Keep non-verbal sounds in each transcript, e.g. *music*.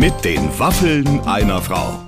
Mit den Waffeln einer Frau.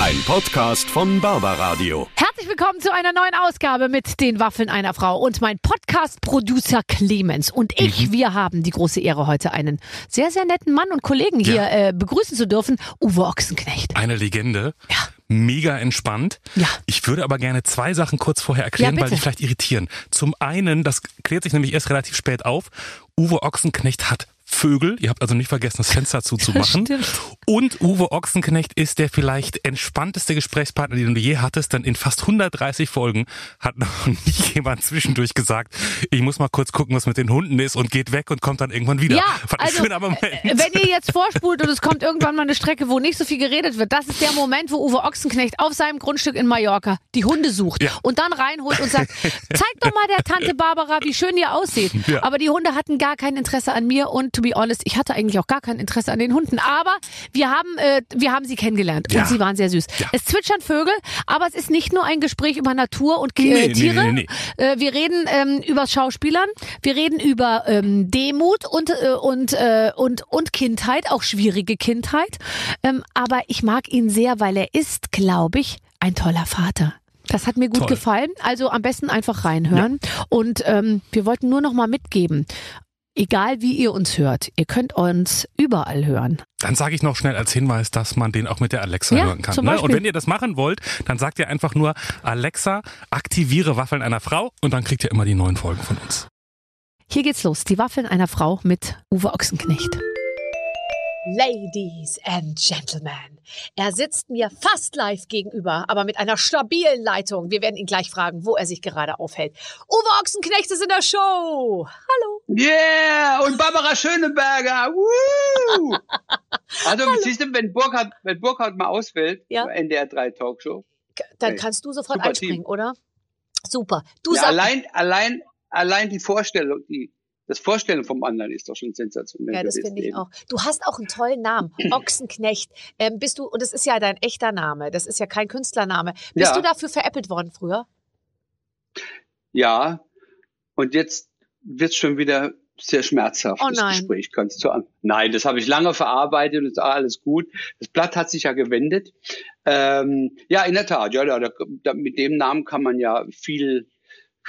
Ein Podcast von Barbaradio. Herzlich willkommen zu einer neuen Ausgabe mit den Waffeln einer Frau und mein Podcast-Producer Clemens und ich, Mhm. wir haben die große Ehre, heute einen sehr, sehr netten Mann und Kollegen hier Ja. äh, begrüßen zu dürfen, Uwe Ochsenknecht. Eine Legende. Ja. Mega entspannt. Ja. Ich würde aber gerne zwei Sachen kurz vorher erklären, Ja, weil bitte. sie vielleicht irritieren. Zum einen, das klärt sich nämlich erst relativ spät auf, Uwe Ochsenknecht hat Vögel. Ihr habt also nicht vergessen, das Fenster zuzumachen. *laughs* Stimmt. Und Uwe Ochsenknecht ist der vielleicht entspannteste Gesprächspartner, den du je hattest, denn in fast 130 Folgen hat noch *laughs* nie jemand zwischendurch gesagt, ich muss mal kurz gucken, was mit den Hunden ist und geht weg und kommt dann irgendwann wieder. Ja, Fand also aber äh, wenn ihr jetzt vorspult und es kommt irgendwann mal eine Strecke, wo nicht so viel geredet wird, das ist der Moment, wo Uwe Ochsenknecht auf seinem Grundstück in Mallorca die Hunde sucht Ja. und dann reinholt und sagt, *laughs* zeig doch mal der Tante Barbara, wie schön ihr aussieht. Ja. Aber die Hunde hatten gar kein Interesse an mir und to be honest, ich hatte eigentlich auch gar kein Interesse an den Hunden. Aber wir haben, äh, wir haben sie kennengelernt Ja. und sie waren sehr süß. Ja. Es zwitschern Vögel, aber es ist nicht nur ein Gespräch über Natur und Nee, äh, nee, Tiere. nee, nee, Äh, wir reden ähm, über Schauspielern, wir reden über ähm, Demut und, äh, und, äh, und, und Kindheit, auch schwierige Kindheit. Ähm, aber ich mag ihn sehr, weil er ist, glaube ich, ein toller Vater. Das hat mir gut Toll. gefallen. Also am besten einfach reinhören. Und ähm, wir wollten nur noch mal mitgeben. Egal wie ihr uns hört, ihr könnt uns überall hören. Dann sage ich noch schnell als Hinweis, dass man den auch mit der Alexa Ja, hören kann. zum Ne? Beispiel. Und wenn ihr das machen wollt, dann sagt ihr einfach nur Alexa, aktiviere Waffeln einer Frau und dann kriegt ihr immer die neuen Folgen von uns. Hier geht's los. Die Waffeln einer Frau mit Uwe Ochsenknecht. Ladies and Gentlemen, er sitzt mir fast live gegenüber, aber mit einer stabilen Leitung. Wir werden ihn gleich fragen, wo er sich gerade aufhält. Uwe Ochsenknecht ist in der Show. Hallo. Yeah! Und Barbara Schöneberger! Woo! *laughs* Also, siehst du, wenn Burkhardt, wenn Burkhardt mal ausfällt, Ja. NDR 3 Talkshow, Dann Okay. kannst du sofort Super einspringen, Team. oder? Super. Du ja, allein, allein, allein die Vorstellung, die, das Vorstellen vom anderen ist doch schon sensationell. Ja, das finde ich eben. auch. Du hast auch einen tollen Namen, *clears throat* Ochsenknecht. Ähm, bist du, und das ist ja dein echter Name, das ist ja kein Künstlername. Bist Ja. du dafür veräppelt worden früher? Ja. Und jetzt wird's schon wieder sehr schmerzhaft, Oh das nein. Gespräch. Kannst du an. Nein, das habe ich lange verarbeitet und ist alles gut. Das Blatt hat sich ja gewendet. Ähm, ja, in der Tat, ja, da, da, mit dem Namen kann man ja viel,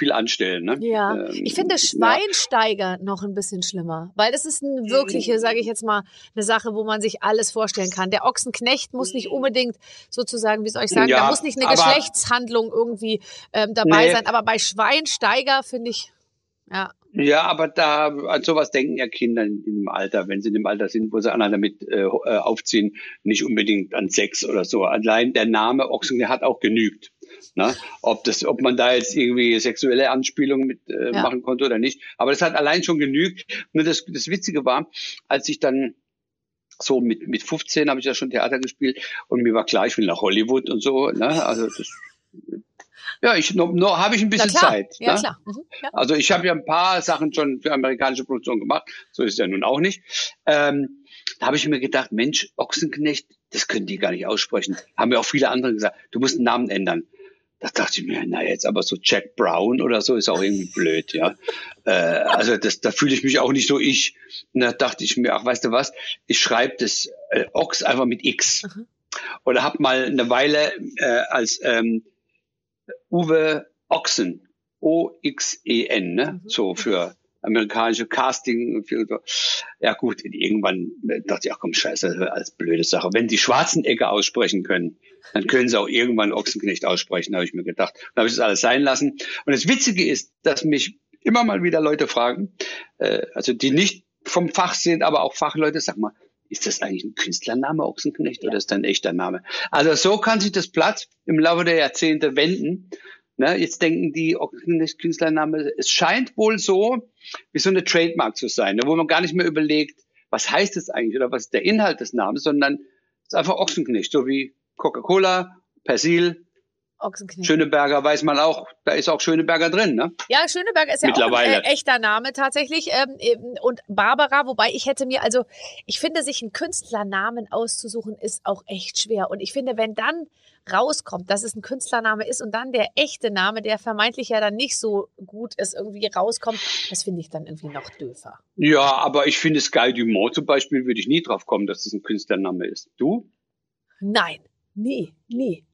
viel anstellen. Ne? Ja, Ähm, ich finde ja. Schweinsteiger noch ein bisschen schlimmer, weil das ist eine wirkliche, sage ich jetzt mal, eine Sache, wo man sich alles vorstellen kann. Der Ochsenknecht muss nicht unbedingt sozusagen, wie soll ich sagen, Ja, da muss nicht eine aber- Geschlechtshandlung irgendwie ähm, dabei Nee. sein, aber bei Schweinsteiger finde ich, ja, Ja, aber da an sowas denken ja Kinder in dem Alter, wenn sie in dem Alter sind, wo sie anderen damit äh, äh, aufziehen, nicht unbedingt an Sex oder so. Allein der Name Ochsen hat auch genügt. Ne? Ob das, ob man da jetzt irgendwie sexuelle Anspielungen mit äh, Ja. machen konnte oder nicht. Aber das hat allein schon genügt. Nur das, das Witzige war, als ich dann so mit mit 15 habe ich ja schon Theater gespielt und mir war klar, ich will nach Hollywood und so. Ne? Also das, ja, ich noch, noch habe ich ein bisschen klar, Zeit. ja ne? klar. Mhm. Ja. Also ich habe ja ein paar Sachen schon für amerikanische Produktion gemacht, so ist es ja nun auch nicht. Ähm, da habe ich mir gedacht, Mensch, Ochsenknecht, das können die gar nicht aussprechen. Haben mir auch viele andere gesagt, du musst den Namen ändern. Da dachte ich mir, na jetzt aber so Jack Brown oder so ist auch irgendwie blöd, ja. Äh, also das, da fühle ich mich auch nicht so ich. Und da dachte ich mir, ach weißt du was, ich schreibe das äh, Ochs einfach mit X. Oder hab mal eine Weile äh, als ähm, Uwe Ochsen, O-X-E-N, ne? so für amerikanische Casting. Für, ja gut, irgendwann äh, dachte ich, ach komm, scheiße, als blöde Sache. Wenn die Schwarzenegger aussprechen können, dann können sie auch irgendwann Ochsenknecht aussprechen, habe ich mir gedacht. Dann habe ich das alles sein lassen. Und das Witzige ist, dass mich immer mal wieder Leute fragen, äh, also die nicht vom Fach sind, aber auch Fachleute, sag mal, ist das eigentlich ein Künstlername Ochsenknecht oder ist das ein echter Name? Also so kann sich das Blatt im Laufe der Jahrzehnte wenden. Ne, jetzt denken die Ochsenknecht Künstlername, es scheint wohl so, wie so eine Trademark zu sein, ne, wo man gar nicht mehr überlegt, was heißt es eigentlich oder was ist der Inhalt des Namens, sondern es ist einfach Ochsenknecht, so wie Coca-Cola, Persil, Ochsenknecht. Schöneberger weiß man auch, da ist auch Schöneberger drin, ne? Ja, Schöneberger ist ja auch ein Mittlerweile. äh, echter Name tatsächlich. Ähm, und Barbara, wobei ich hätte mir, also ich finde, sich einen Künstlernamen auszusuchen, ist auch echt schwer. Und ich finde, wenn dann rauskommt, dass es ein Künstlername ist und dann der echte Name, der vermeintlich ja dann nicht so gut ist, irgendwie rauskommt, das finde ich dann irgendwie noch döfer. Ja, aber ich finde Sky Dumont zum Beispiel, würde ich nie drauf kommen, dass das ein Künstlername ist. Du? Nein, nie, nie.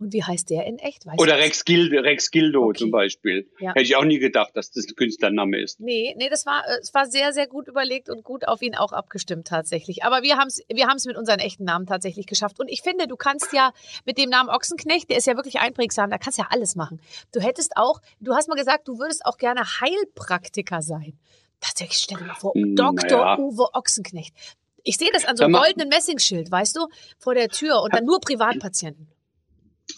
Und wie heißt der in echt? Weißt Oder? Rex Gildo, Rex Gildo Okay. zum Beispiel. Ja. Hätte ich auch nie gedacht, dass das ein Künstlername ist. Nee, nee, das war, äh, es war sehr, sehr gut überlegt und gut auf ihn auch abgestimmt tatsächlich. Aber wir haben es wir haben's mit unseren echten Namen tatsächlich geschafft. Und ich finde, du kannst ja mit dem Namen Ochsenknecht, der ist ja wirklich einprägsam, da kannst du ja alles machen. Du hättest auch, du hast mal gesagt, du würdest auch gerne Heilpraktiker sein. Das ich stell dir mal vor, Hm, Dr. naja. Uwe Ochsenknecht. Ich sehe das an so einem goldenen Messingschild, weißt du, vor der Tür und dann nur Privatpatienten.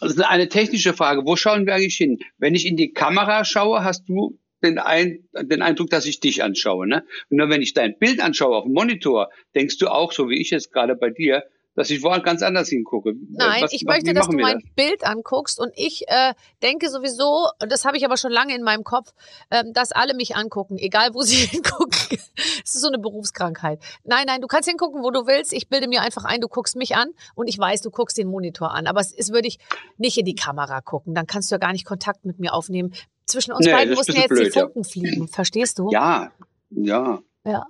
Das ist eine technische Frage. Wo schauen wir eigentlich hin? Wenn ich in die Kamera schaue, hast du den, ein, den Eindruck, dass ich dich anschaue. Ne? Und nur wenn ich dein Bild anschaue auf dem Monitor, denkst du auch, so wie ich jetzt gerade bei dir, dass ich woanders ganz anders hingucke. Nein, Was- ich was- möchte, dass du mein Bild anguckst und ich äh, denke sowieso, und das habe ich aber schon lange in meinem Kopf, ähm, dass alle mich angucken, egal wo *laughs* sie hingucken. Es ist so eine Berufskrankheit. Nein, nein, du kannst hingucken, wo du willst. Ich bilde mir einfach ein, du guckst mich an und ich weiß, du guckst den Monitor an. Aber es ist, würde ich nicht in die Kamera gucken. Dann kannst du ja gar nicht Kontakt mit mir aufnehmen. Zwischen uns Nee, beiden das mussten ein jetzt bisschen die blöd, ja. Funken fliegen. Verstehst du? Ja, ja. Ja.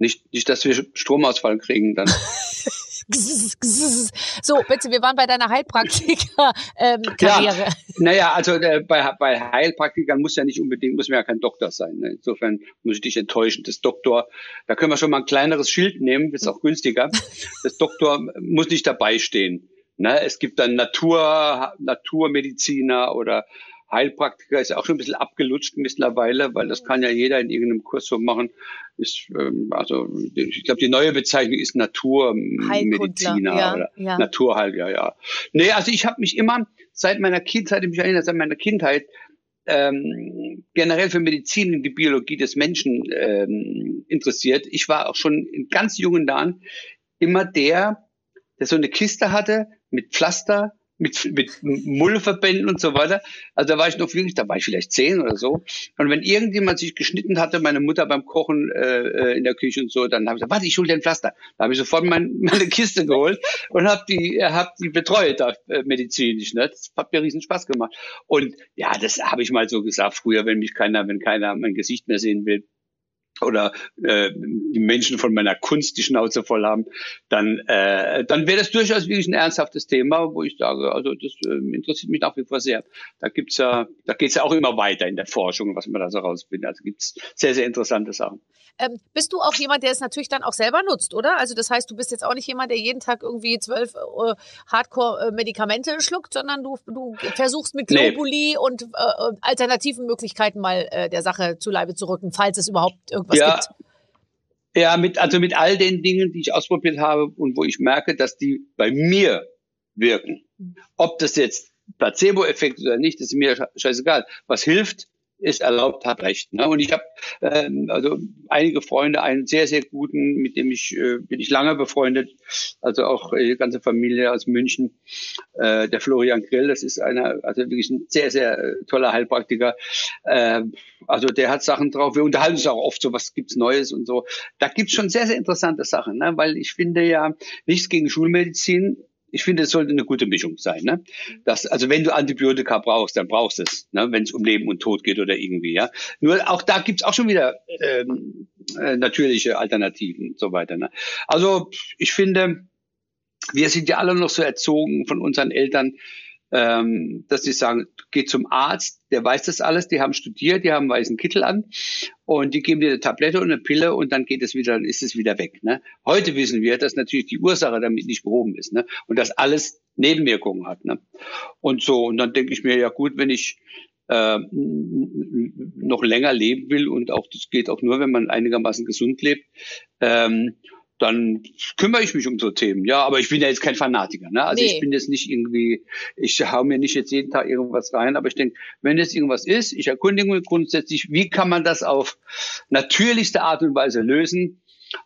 Nicht, nicht, dass wir Stromausfall kriegen dann. *laughs* So, bitte, wir waren bei deiner Heilpraktiker-Karriere. Naja, also äh, bei, bei Heilpraktikern muss ja nicht unbedingt, muss man ja kein Doktor sein. Ne? Insofern muss ich dich enttäuschen. Das Doktor, da können wir schon mal ein kleineres Schild nehmen, ist auch günstiger. Das Doktor muss nicht dabei stehen. Ne? Es gibt dann Natur, Naturmediziner oder Heilpraktiker ist ja auch schon ein bisschen abgelutscht mittlerweile, weil das kann ja jeder in irgendeinem Kurs so machen. Ist, ähm, also ich glaube, die neue Bezeichnung ist Naturmediziner ja, oder ja. Naturheil, ja, ja. Nee, also ich habe mich immer seit meiner Kindheit, ich mich erinnere, seit meiner Kindheit ähm, generell für Medizin und die Biologie des Menschen ähm, interessiert. Ich war auch schon in ganz jungen Jahren immer der, der so eine Kiste hatte mit Pflaster, mit, mit Mullverbänden und so weiter. Also da war ich noch wirklich, da war ich vielleicht zehn oder so. Und wenn irgendjemand sich geschnitten hatte, meine Mutter beim Kochen äh, äh, in der Küche und so, dann habe ich gesagt, warte, ich hole den Pflaster. Da habe ich sofort mein, *laughs* meine Kiste geholt und habe die, äh, hab die betreut da, äh, medizinisch. Ne? Das hat mir riesen Spaß gemacht. Und ja, das habe ich mal so gesagt früher, wenn mich keiner, wenn keiner mein Gesicht mehr sehen will oder äh, die Menschen von meiner Kunst die Schnauze voll haben, dann, äh, dann wäre das durchaus wirklich ein ernsthaftes Thema, wo ich sage, also das äh, interessiert mich nach wie vor sehr. Da gibt's ja, da geht's ja auch immer weiter in der Forschung, was man da so rausfindet. Also gibt's sehr, sehr interessante Sachen. Ähm, bist du auch jemand, der es natürlich dann auch selber nutzt, oder? Also das heißt, du bist jetzt auch nicht jemand, der jeden Tag irgendwie zwölf äh, Hardcore-Medikamente schluckt, sondern du, du versuchst mit Nee. Globuli und äh, alternativen Möglichkeiten mal äh, der Sache zu Leibe zu rücken, falls es überhaupt irgendwas Ja. gibt. Ja, mit, also mit all den Dingen, die ich ausprobiert habe und wo ich merke, dass die bei mir wirken. Ob das jetzt Placebo-Effekt ist oder nicht, ist mir sche- scheißegal. Was hilft, ist erlaubt, hat recht. Ne? Und ich habe ähm, also einige Freunde, einen sehr, sehr guten, mit dem ich äh, bin ich lange befreundet, also auch äh, die ganze Familie aus München, äh, der Florian Grill, das ist einer, also wirklich ein sehr, sehr äh, toller Heilpraktiker. Äh, also der hat Sachen drauf. Wir unterhalten uns auch oft so, was gibt's Neues und so. Da gibt's schon sehr, sehr interessante Sachen, ne? weil ich finde ja nichts gegen Schulmedizin. Ich finde, es sollte eine gute Mischung sein. Ne? Das, also wenn du Antibiotika brauchst, dann brauchst du es, ne? wenn es um Leben und Tod geht oder irgendwie. Ja. Nur auch da gibt's auch schon wieder ähm, äh, natürliche Alternativen und so weiter. Ne? Also ich finde, wir sind ja alle noch so erzogen von unseren Eltern, ähm, dass sie sagen, geh zum Arzt, der weiß das alles, die haben studiert, die haben einen weißen Kittel an und die geben dir eine Tablette und eine Pille und dann geht es wieder, dann ist es wieder weg. Ne? Heute wissen wir, dass natürlich die Ursache damit nicht behoben ist ne? und dass alles Nebenwirkungen hat. Ne? Und so, und dann denke ich mir, ja gut, wenn ich äh, noch länger leben will und auch das geht auch nur, wenn man einigermaßen gesund lebt, ähm, dann kümmere ich mich um so Themen. Ja, aber ich bin ja jetzt kein Fanatiker. Ne? Also Nee. ich bin jetzt nicht irgendwie, ich hau mir nicht jetzt jeden Tag irgendwas rein, aber ich denke, wenn jetzt irgendwas ist, ich erkundige mich grundsätzlich, wie kann man das auf natürlichste Art und Weise lösen?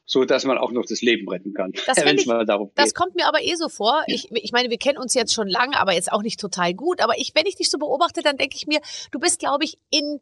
so dass man auch noch das Leben retten kann. Das, *laughs* ich, das kommt mir aber eh so vor. Ich, ich meine, wir kennen uns jetzt schon lange, aber jetzt auch nicht total gut. Aber ich, wenn ich dich so beobachte, dann denke ich mir, du bist, glaube ich, in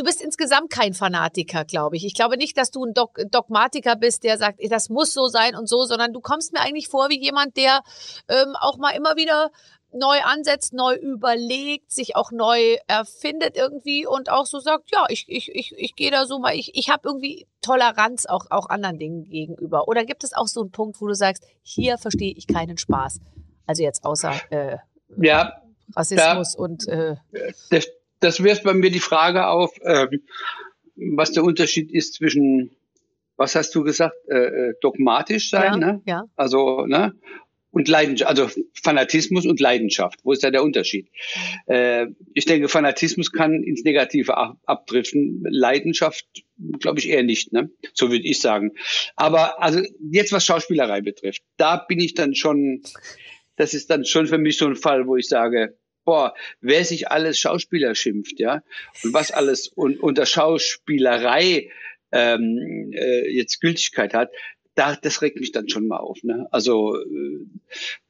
du bist insgesamt kein Fanatiker, glaube ich. Ich glaube nicht, dass du ein Dog Dogmatiker bist, der sagt, das muss so sein und so, sondern du kommst mir eigentlich vor wie jemand, der ähm, auch mal immer wieder neu ansetzt, neu überlegt, sich auch neu erfindet irgendwie und auch so sagt, ja, ich, ich, ich, ich gehe da so mal, ich, ich habe irgendwie Toleranz auch, auch anderen Dingen gegenüber. Oder gibt es auch so einen Punkt, wo du sagst, hier verstehe ich keinen Spaß? Also jetzt außer äh, ja, Rassismus da, und äh, das wirft bei mir die Frage auf, ähm, was der Unterschied ist zwischen was hast du gesagt, äh, äh dogmatisch sein, ja, ne? Ja. Also, ne? und Leidenschaft, also Fanatismus und Leidenschaft. Wo ist da der Unterschied? Äh, ich denke, Fanatismus kann ins Negative ab abdriften. Leidenschaft, glaube ich, eher nicht. Ne? So würde ich sagen. Aber also jetzt was Schauspielerei betrifft, da bin ich dann schon, das ist dann schon für mich so ein Fall, wo ich sage, boah, wer sich alles Schauspieler schimpft, ja, und was alles un unter Schauspielerei ähm, äh, jetzt Gültigkeit hat, da, das regt mich dann schon mal auf. Ne? Also, äh,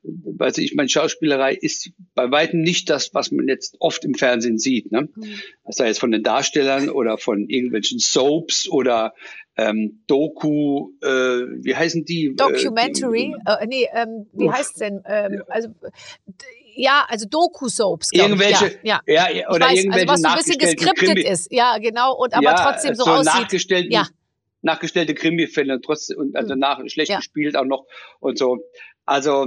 weiß ich, meine Schauspielerei ist bei weitem nicht das, was man jetzt oft im Fernsehen sieht. Ne? Mhm. Sei jetzt von den Darstellern oder von irgendwelchen Soaps oder ähm, Doku, äh, wie heißen die? Documentary, äh, nee, ähm, wie uff. heißt's denn? Ähm, also ja, also Doku-Soaps. Irgendwelche, ja, ja. ja oder weiß, irgendwelche also was so ein bisschen geskriptet Krimi. ist, ja, genau, und aber ja, trotzdem so, so aussieht. Ja nachgestellte Krimi-Fälle und trotzdem und also hm. nach schlecht ja. gespielt auch noch und so. Also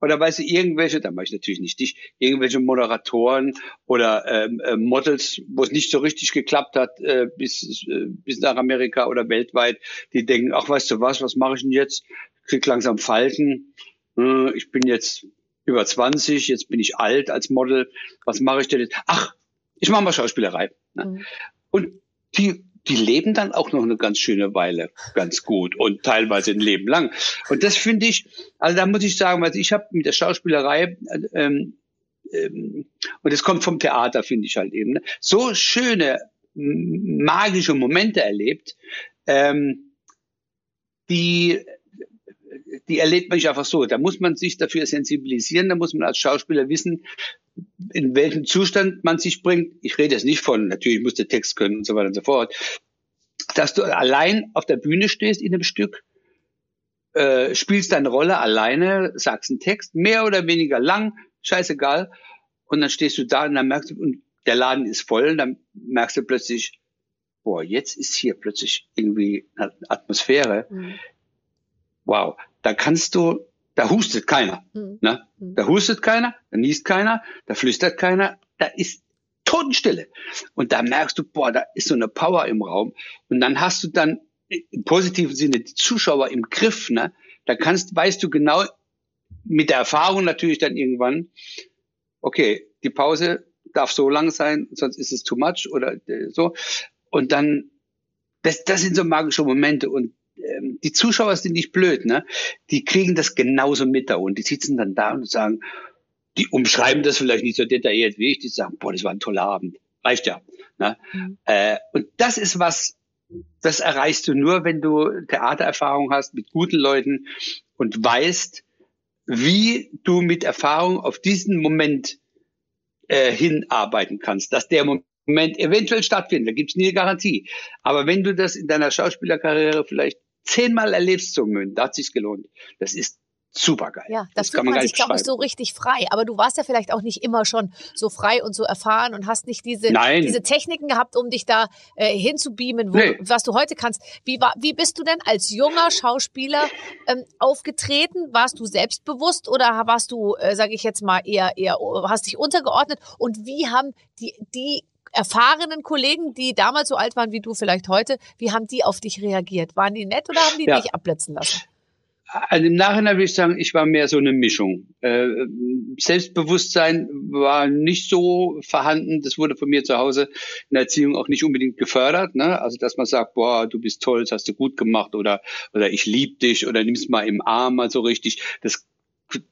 oder weißt du, irgendwelche, da mache ich natürlich nicht dich, irgendwelche Moderatoren oder ähm, äh, Models, wo es nicht so richtig geklappt hat, äh, bis, äh, bis nach Amerika oder weltweit, die denken, ach weißt du was, was mache ich denn jetzt? Krieg langsam Falten, äh, ich bin jetzt über 20, jetzt bin ich alt als Model, was mache ich denn jetzt? Ach, ich mache mal Schauspielerei. Ne? Mhm. Und die die leben dann auch noch eine ganz schöne Weile ganz gut und teilweise ein Leben lang. Und das finde ich, also da muss ich sagen, also ich habe mit der Schauspielerei ähm, ähm, und es kommt vom Theater, finde ich halt eben, ne, so schöne magische Momente erlebt, ähm, die die erlebt man nicht einfach so. Da muss man sich dafür sensibilisieren, da muss man als Schauspieler wissen, in welchem Zustand man sich bringt. Ich rede jetzt nicht von, natürlich muss der Text können und so weiter und so fort. Dass du allein auf der Bühne stehst in einem Stück, äh, spielst deine Rolle alleine, sagst einen Text, mehr oder weniger lang, scheißegal. Und dann stehst du da und dann merkst du, und der Laden ist voll, und dann merkst du plötzlich, boah, jetzt ist hier plötzlich irgendwie eine Atmosphäre. Mhm. Wow, da kannst du da hustet keiner. Mhm. Ne? Mhm. Da hustet keiner, da niest keiner, da flüstert keiner, da ist Totenstille. Und da merkst du, boah, da ist so eine Power im Raum. Und dann hast du dann im positiven Sinne die Zuschauer im Griff. Ne? Da kannst, weißt du genau, mit der Erfahrung natürlich dann irgendwann, okay, die Pause darf so lang sein, sonst ist es too much oder äh, so. Und dann, das, das sind so magische Momente. Und die Zuschauer sind nicht blöd, ne? Die kriegen das genauso mit da und die sitzen dann da und sagen, die umschreiben das vielleicht nicht so detailliert wie ich, die sagen, boah, das war ein toller Abend. Reicht ja. Ne? Mhm. Äh, und das ist was, das erreichst du nur, wenn du Theatererfahrung hast mit guten Leuten und weißt, wie du mit Erfahrung auf diesen Moment äh, hinarbeiten kannst, dass der Moment Moment eventuell stattfindet. Da gibt's nie eine Garantie. Aber wenn du das in deiner Schauspielerkarriere vielleicht zehnmal erlebst, so Mün, da hat sich's gelohnt. Das ist super geil. Ja, das, das kann man, man sich, glaube ich, so richtig frei. Aber du warst ja vielleicht auch nicht immer schon so frei und so erfahren und hast nicht diese, diese Techniken gehabt, um dich da äh, hinzubeamen, wo, nee. was du heute kannst. Wie, war, wie bist du denn als junger Schauspieler ähm, aufgetreten? Warst du selbstbewusst oder warst du, äh, sage ich jetzt mal, eher, eher, hast dich untergeordnet? Und wie haben die, die erfahrenen Kollegen, die damals so alt waren wie du vielleicht heute, wie haben die auf dich reagiert? Waren die nett oder haben die ja. dich abblitzen lassen? Also im Nachhinein würde ich sagen, ich war mehr so eine Mischung. Äh, Selbstbewusstsein war nicht so vorhanden. Das wurde von mir zu Hause in der Erziehung auch nicht unbedingt gefördert. Ne? Also dass man sagt, boah, du bist toll, das hast du gut gemacht oder oder ich lieb dich oder nimm's mal im Arm mal so richtig. Das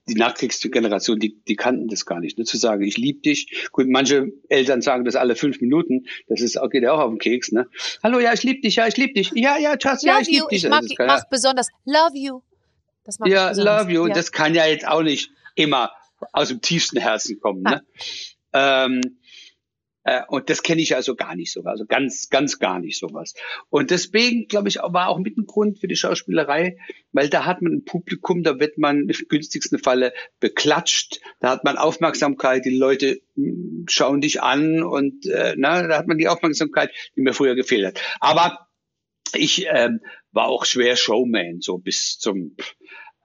die Nachkriegsgeneration, die, die kannten das gar nicht, ne? zu sagen, ich liebe dich. Gut, manche Eltern sagen das alle fünf Minuten, das ist, geht ja auch auf den Keks, ne? Hallo, ja, ich liebe dich, ja, ich liebe dich, ja, ja, Schatz, ja, ich liebe dich. Ich mag, Das kann besonders Love you. Das mag ja, besonders. love you. Ja. Das kann ja jetzt auch nicht immer aus dem tiefsten Herzen kommen. Ne? Ähm, äh, und das kenne ich also gar nicht so, also ganz, ganz gar nicht sowas. Und deswegen, glaube ich, war auch mit ein Grund für die Schauspielerei, weil da hat man ein Publikum, da wird man im günstigsten Falle beklatscht, da hat man Aufmerksamkeit, die Leute mh, schauen dich an und äh, na, da hat man die Aufmerksamkeit, die mir früher gefehlt hat. Aber ich ähm, war auch schwer Showman, so bis zum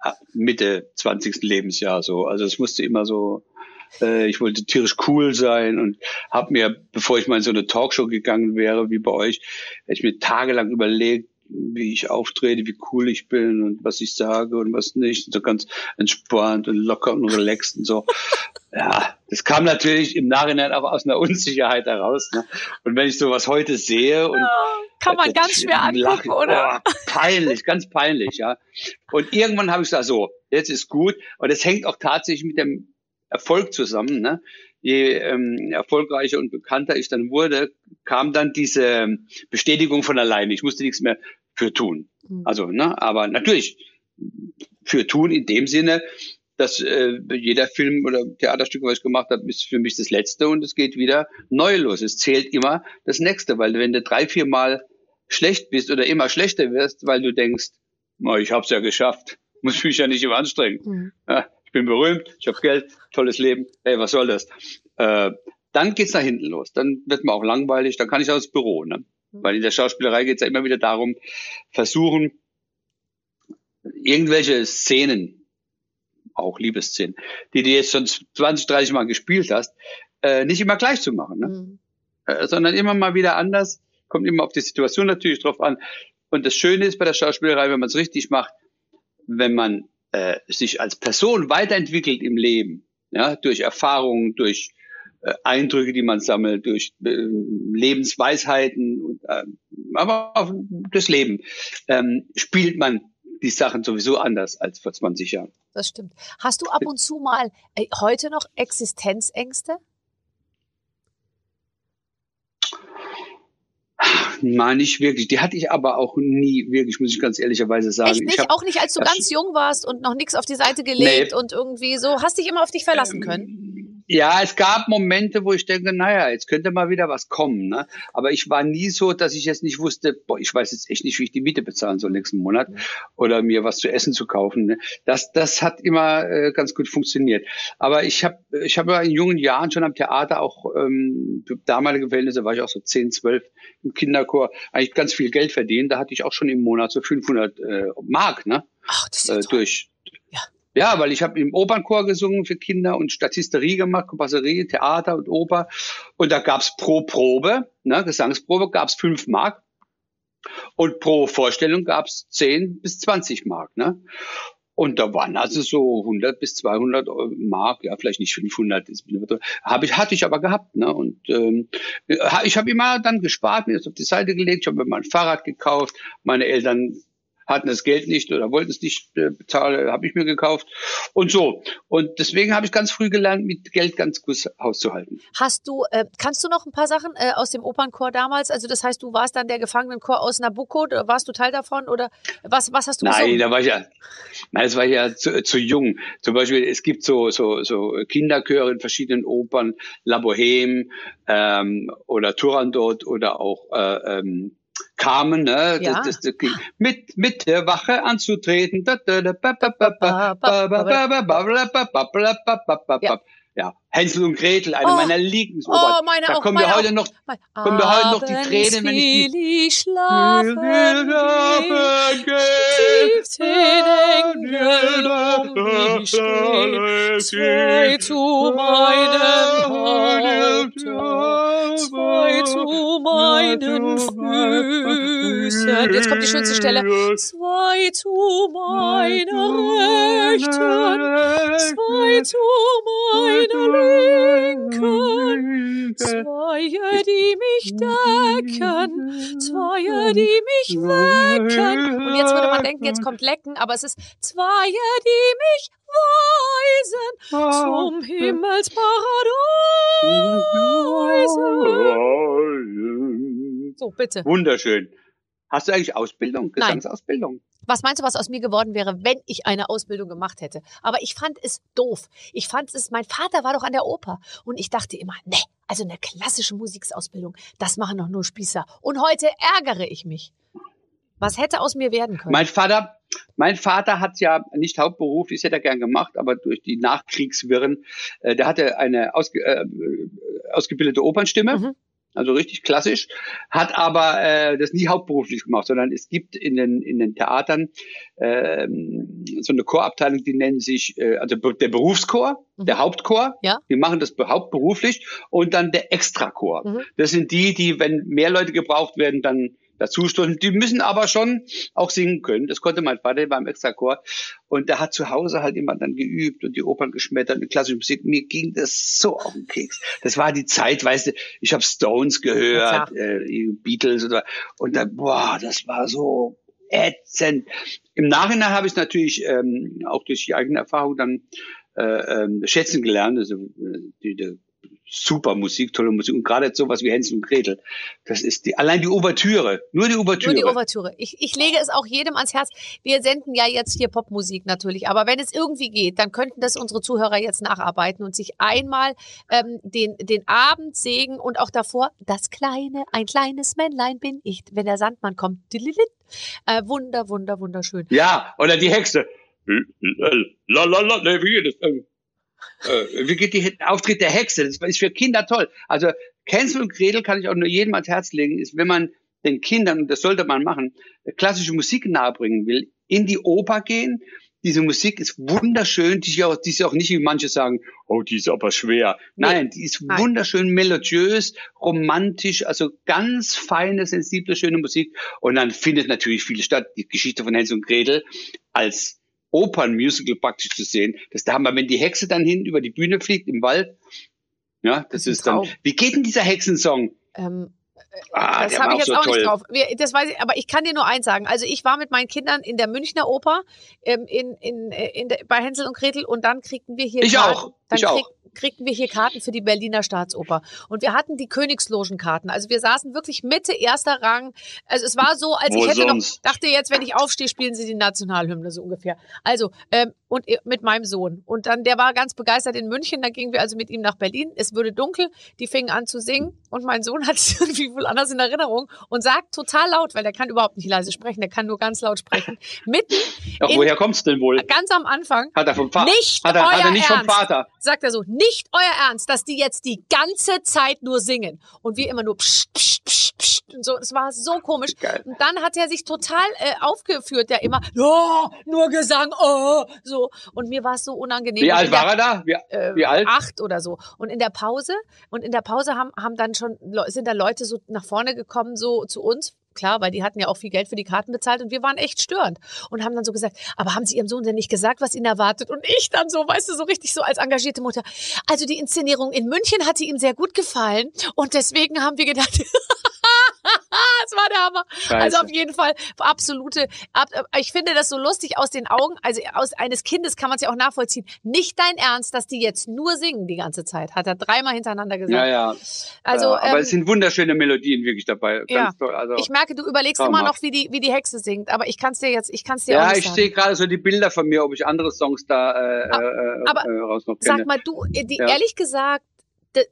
äh, Mitte 20. Lebensjahr so. Also es musste immer so, äh, ich wollte tierisch cool sein und habe mir, bevor ich mal in so eine Talkshow gegangen wäre, wie bei euch, hätte ich mir tagelang überlegt, wie ich auftrete, wie cool ich bin und was ich sage und was nicht. So ganz entspannt und locker und relaxed und so. *laughs* Ja, das kam natürlich im Nachhinein auch aus einer Unsicherheit heraus. Ne? Und wenn ich sowas heute sehe und Kann man ganz schwer angucken, Lachen, oder? Oh, peinlich, ganz peinlich, ja. Und irgendwann habe ich gesagt, so, jetzt ist gut. Und es hängt auch tatsächlich mit dem Erfolg zusammen. Ne? Je ähm, erfolgreicher und bekannter ich dann wurde, kam dann diese Bestätigung von alleine. Ich musste nichts mehr für tun. Mhm. Also, ne, aber natürlich für tun in dem Sinne, dass äh, jeder Film oder Theaterstück, was ich gemacht habe, ist für mich das letzte und es geht wieder neu los. Es zählt immer das nächste, weil wenn du drei, vier Mal schlecht bist oder immer schlechter wirst, weil du denkst, "Na, ich hab's ja geschafft, muss mich ja nicht immer anstrengen. Mhm. Ja, bin berühmt, ich habe Geld, tolles Leben, hey, was soll das? Äh, dann geht's nach hinten los. Dann wird man auch langweilig, dann kann ich auch ins Büro. Ne? Weil in der Schauspielerei geht's ja immer wieder darum, versuchen, irgendwelche Szenen, auch Liebesszenen, die du jetzt schon 20, 30 Mal gespielt hast, äh, nicht immer gleich zu machen, ne? Mhm. äh, sondern immer mal wieder anders. Kommt immer auf die Situation natürlich drauf an. Und das Schöne ist bei der Schauspielerei, wenn man es richtig macht, wenn man äh, sich als Person weiterentwickelt im Leben, ja, durch Erfahrungen, durch äh, Eindrücke, die man sammelt, durch äh, Lebensweisheiten, und, äh, aber auch das Leben, ähm, spielt man die Sachen sowieso anders als vor 20 Jahren. Das stimmt. Hast du ab und zu mal äh, heute noch Existenzängste? Nein, nicht wirklich. Die hatte ich aber auch nie wirklich, muss ich ganz ehrlicherweise sagen. Echt Ich nicht? hab- Auch nicht, als du ganz jung warst und noch nichts auf die Seite gelegt Nee. und irgendwie so. Hast dich immer auf dich verlassen können? Ja, es gab Momente, wo ich denke, naja, jetzt könnte mal wieder was kommen. Ne? Aber ich war nie so, dass ich jetzt nicht wusste, boah, ich weiß jetzt echt nicht, wie ich die Miete bezahlen soll nächsten Monat oder mir was zu essen zu kaufen. Ne? Das, das hat immer äh, ganz gut funktioniert. Aber ich habe ich hab ja in jungen Jahren schon am Theater auch, ähm, für damalige Verhältnisse war ich auch so 10, 12 im Kinderchor, eigentlich ganz viel Geld verdient. Da hatte ich auch schon im Monat so 500 äh, Mark, ne? Ach, das ist ja äh, durch. Ja. Weil ich habe im Opernchor gesungen für Kinder und Statisterie gemacht, Kompasserie, Theater und Oper. Und da gab's pro Probe, ne, Gesangsprobe, gab's fünf Mark. Und pro Vorstellung gab's 10 bis 20 Mark. Ne? Und da waren also so 100 bis 200 Euro Mark, ja vielleicht nicht 500, ist- habe ich hatte ich aber gehabt. Ne? Und ähm, ich habe immer dann gespart, mir das auf die Seite gelegt, ich habe mir mein Fahrrad gekauft, meine Eltern hatten das Geld nicht oder wollten es nicht äh, bezahlen, habe ich mir gekauft und so. Und deswegen habe ich ganz früh gelernt, mit Geld ganz gut hauszuhalten. Hast du, äh, kannst du noch ein paar Sachen äh, aus dem Opernchor damals? Also das heißt, du warst dann der Gefangenenchor aus Nabucco, warst du Teil davon oder was, was hast du Nein, gesungen? da war ich ja, nein, das war ich ja zu, zu jung. Zum Beispiel, es gibt so, so, so Kinderchöre in verschiedenen Opern, La Bohème ähm, oder Turandot oder auch äh, ähm, kamen, ne? Ja. Das, das, das, mit, mit der Wache anzutreten. Ja. Ja. Hänsel und Gretel, eine Oh. meiner Lieblingsopern. Oh, meine da auch, kommen meine mir auch. heute noch kommen mir heute noch die Tränen, wenn ich die- die schlafen geht, zu meinem Haupte, zwei zu meinen Füßen. Jetzt kommt die schönste Stelle. Zwei zu meiner Rechten, zwei zu meiner Linken, zwei, die mich decken, zwei, die mich wecken. Und jetzt würde man denken, jetzt kommt Lecken, aber es ist zwei, die mich weisen zum Himmelsparadies. So, bitte. Wunderschön. Hast du eigentlich Ausbildung, Gesangsausbildung? Was meinst du, was aus mir geworden wäre, wenn ich eine Ausbildung gemacht hätte? Aber ich fand es doof. Ich fand es, mein Vater war doch an der Oper und ich dachte immer, ne, also eine klassische Musiksausbildung, das machen doch nur Spießer. Und heute ärgere ich mich. Was hätte aus mir werden können? Mein Vater, mein Vater hat ja nicht hauptberuflich, das hätte er gern gemacht, aber durch die Nachkriegswirren, äh, der hatte eine ausge, äh, ausgebildete Opernstimme. Mhm. Also richtig klassisch, hat aber äh, das nie hauptberuflich gemacht, sondern es gibt in den, in den Theatern äh, so eine Chorabteilung, die nennen sich, äh, also der Berufschor, mhm. der Hauptchor, ja. die machen das hauptberuflich und dann der Extrachor. Mhm. Das sind die, die, wenn mehr Leute gebraucht werden, dann dazu stunden. Die müssen aber schon auch singen können. Das konnte mein Vater beim Extrachor. Und der hat zu Hause halt immer dann geübt und die Opern geschmettert und klassische Musik. Mir ging das so auf den Keks. Das war die Zeit, weißt du, ich habe Stones gehört, äh, Beatles oder und da, boah, das war so ätzend. Im Nachhinein habe ich es natürlich ähm, auch durch die eigene Erfahrung dann äh, ähm, schätzen gelernt. Also äh, die, die super Musik, tolle Musik. Und gerade sowas wie Hänsel und Gretel. Das ist die, allein die Ouvertüre. Nur die Ouvertüre. Nur die Ouvertüre. Ich, ich lege es auch jedem ans Herz. Wir senden ja jetzt hier Popmusik natürlich. Aber wenn es irgendwie geht, dann könnten das unsere Zuhörer jetzt nacharbeiten und sich einmal ähm, den, den Abend sägen und auch davor das kleine, ein kleines Männlein bin ich, wenn der Sandmann kommt. Äh, wunder, wunder, wunderschön. Ja, oder die Hexe. La, la, la, nee, wie geht das? Äh, wie geht die Auftritt der Hexe? Das ist für Kinder toll. Also Hänsel und Gretel kann ich auch nur jedem ans Herz legen, ist, wenn man den Kindern, und das sollte man machen, klassische Musik nahebringen will, in die Oper gehen. Diese Musik ist wunderschön, die ist auch, die ist auch nicht, wie manche sagen, oh, die ist aber schwer. Nein, nee. die ist wunderschön melodiös, romantisch, also ganz feine, sensible, schöne Musik. Und dann findet natürlich viel statt. Die Geschichte von Hänsel und Gretel als Opernmusical praktisch zu sehen. Das da haben wir, wenn die Hexe dann hin über die Bühne fliegt im Wald. Ja, das, das ist, dann. Wie geht denn dieser Hexensong? Ähm, Ah, das habe ich jetzt so auch toll. nicht drauf. Wir, das weiß ich, aber ich kann dir nur eins sagen. Also ich war mit meinen Kindern in der Münchner Oper ähm, in, in, in, in, bei Hänsel und Gretel und dann kriegten wir hier. Ich Karten, auch. Ich krieg, auch kriegten wir hier Karten für die Berliner Staatsoper. Und wir hatten die Königslogenkarten. Also wir saßen wirklich Mitte erster Rang. Also es war so, als Wo ich hätte sonst? noch, dachte jetzt, wenn ich aufstehe, spielen sie die Nationalhymne so ungefähr. Also, ähm, und mit meinem Sohn. Und dann, der war ganz begeistert in München. Da gingen wir also mit ihm nach Berlin. Es wurde dunkel. Die fingen an zu singen. Und mein Sohn *laughs* hat es irgendwie wohl anders in Erinnerung und sagt total laut, weil der kann überhaupt nicht leise sprechen. Der kann nur ganz laut sprechen. *laughs* Mitten. Ach, woher kommt's denn wohl? Ganz am Anfang. Hat er vom Vater? Nicht hat er, hat er nicht Ernst, vom Vater. Sagt er so. Nicht euer Ernst, dass die jetzt die ganze Zeit nur singen. Und wir immer nur pst, pst, pst, pst. Und so. Es war so komisch. Geil. Und dann hat er sich total äh, aufgeführt, der immer, ja, nur Gesang, oh, so. Und mir war es so unangenehm. Wie alt war er da? Wie, äh, wie alt? Acht oder so. Und in der Pause, und in der Pause haben, haben dann schon, sind da Leute so nach vorne gekommen, so zu uns, klar, weil die hatten ja auch viel Geld für die Karten bezahlt und wir waren echt störend und haben dann so gesagt, aber haben Sie Ihrem Sohn denn nicht gesagt, was ihn erwartet? Und ich dann so, weißt du, so richtig so als engagierte Mutter. Also die Inszenierung in München hatte ihm sehr gut gefallen und deswegen haben wir gedacht, *laughs* *laughs* das war der Hammer. Scheiße. Also auf jeden Fall absolute. Ich finde das so lustig aus den Augen. Also aus eines Kindes kann man es ja auch nachvollziehen. Nicht dein Ernst, dass die jetzt nur singen die ganze Zeit, hat er dreimal hintereinander gesagt. Ja, ja. Also, ja, aber ähm, es sind wunderschöne Melodien wirklich dabei. Ganz ja. toll. Also, ich merke, du überlegst traumhaft. immer noch, wie die, wie die Hexe singt. Aber ich kann es dir jetzt, ich kann es dir ja, auch nicht ich sehe gerade so die Bilder von mir, ob ich andere Songs da äh, aber, äh, aber äh, raus noch kenne. Sag mal, du, die, ja. ehrlich gesagt,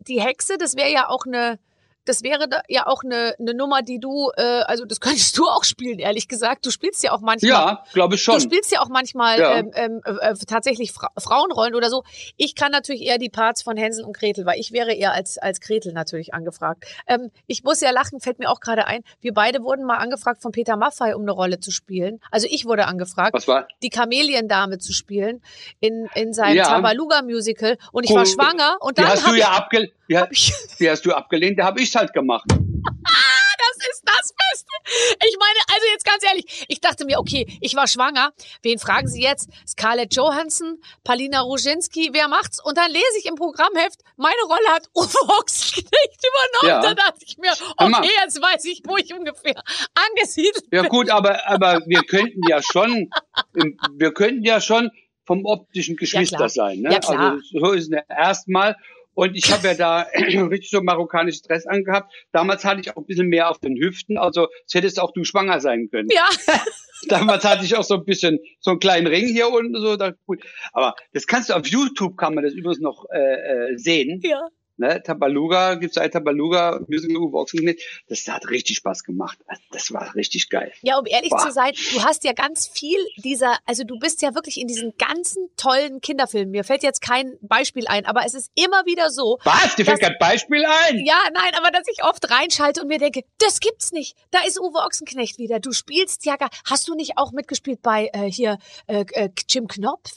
die Hexe, das wäre ja auch eine das wäre da ja auch eine, eine Nummer, die du, äh, also das *laughs* könntest du auch spielen, ehrlich gesagt. Du spielst ja auch manchmal. Ja, glaube ich schon. Du spielst ja auch manchmal ja. Ähm, ähm, äh, tatsächlich Fra Frauenrollen oder so. Ich kann natürlich eher die Parts von Hänsel und Gretel, weil ich wäre eher als, als Gretel natürlich angefragt. Ähm, ich muss ja lachen, fällt mir auch gerade ein. Wir beide wurden mal angefragt von Peter Maffay, um eine Rolle zu spielen. Also ich wurde angefragt, Was war? die Chameleon-Dame zu spielen in, in seinem ja. Tabaluga-Musical. Und ich cool. war schwanger und dann. Die hast du ja abgelehnt. Die, *laughs* die hast du abgelehnt, da habe ich halt gemacht. das ist das Beste. Ich meine, jetzt ganz ehrlich, ich dachte mir, okay, ich war schwanger. Wen fragen Sie jetzt? Scarlett Johansson, Palina Ruzinski, wer macht's? Und dann lese ich im Programmheft, meine Rolle hat Uwe Ochsenknecht *laughs* übernommen. Ja. Da dachte ich mir, okay, jetzt weiß ich, wo ich ungefähr angesiedelt Ja bin. gut, aber, aber wir könnten ja schon, wir könnten ja schon vom optischen Geschwister klar. sein. Ne? Ja, klar. Also so ist es erstmal. Und ich habe ja da *clears throat* richtig so marokkanisches Dress angehabt. Damals hatte ich auch ein bisschen mehr auf den Hüften. Also es hättest auch du schwanger sein können. Ja, *laughs* Damals hatte ich auch so ein bisschen so einen kleinen Ring hier unten. So, da, gut. Aber das kannst du auf YouTube kann man das übrigens noch äh, äh, sehen. ja. Ne, Tabaluga, gibt's ein Tabaluga, Musical Uwe Ochsenknecht. Das hat richtig Spaß gemacht. Das war richtig geil. Ja, um ehrlich Boah. zu sein, du hast ja ganz viel dieser, also du bist ja wirklich in diesen ganzen tollen Kinderfilmen. Mir fällt jetzt kein Beispiel ein, aber es ist immer wieder so. Was? Dir fällt kein Beispiel ein? Ja, nein, aber dass ich oft reinschalte und mir denke, das gibt's nicht. Da ist Uwe Ochsenknecht wieder. Du spielst ja gar. Hast du nicht auch mitgespielt bei äh, hier äh, äh, Jim Knopf?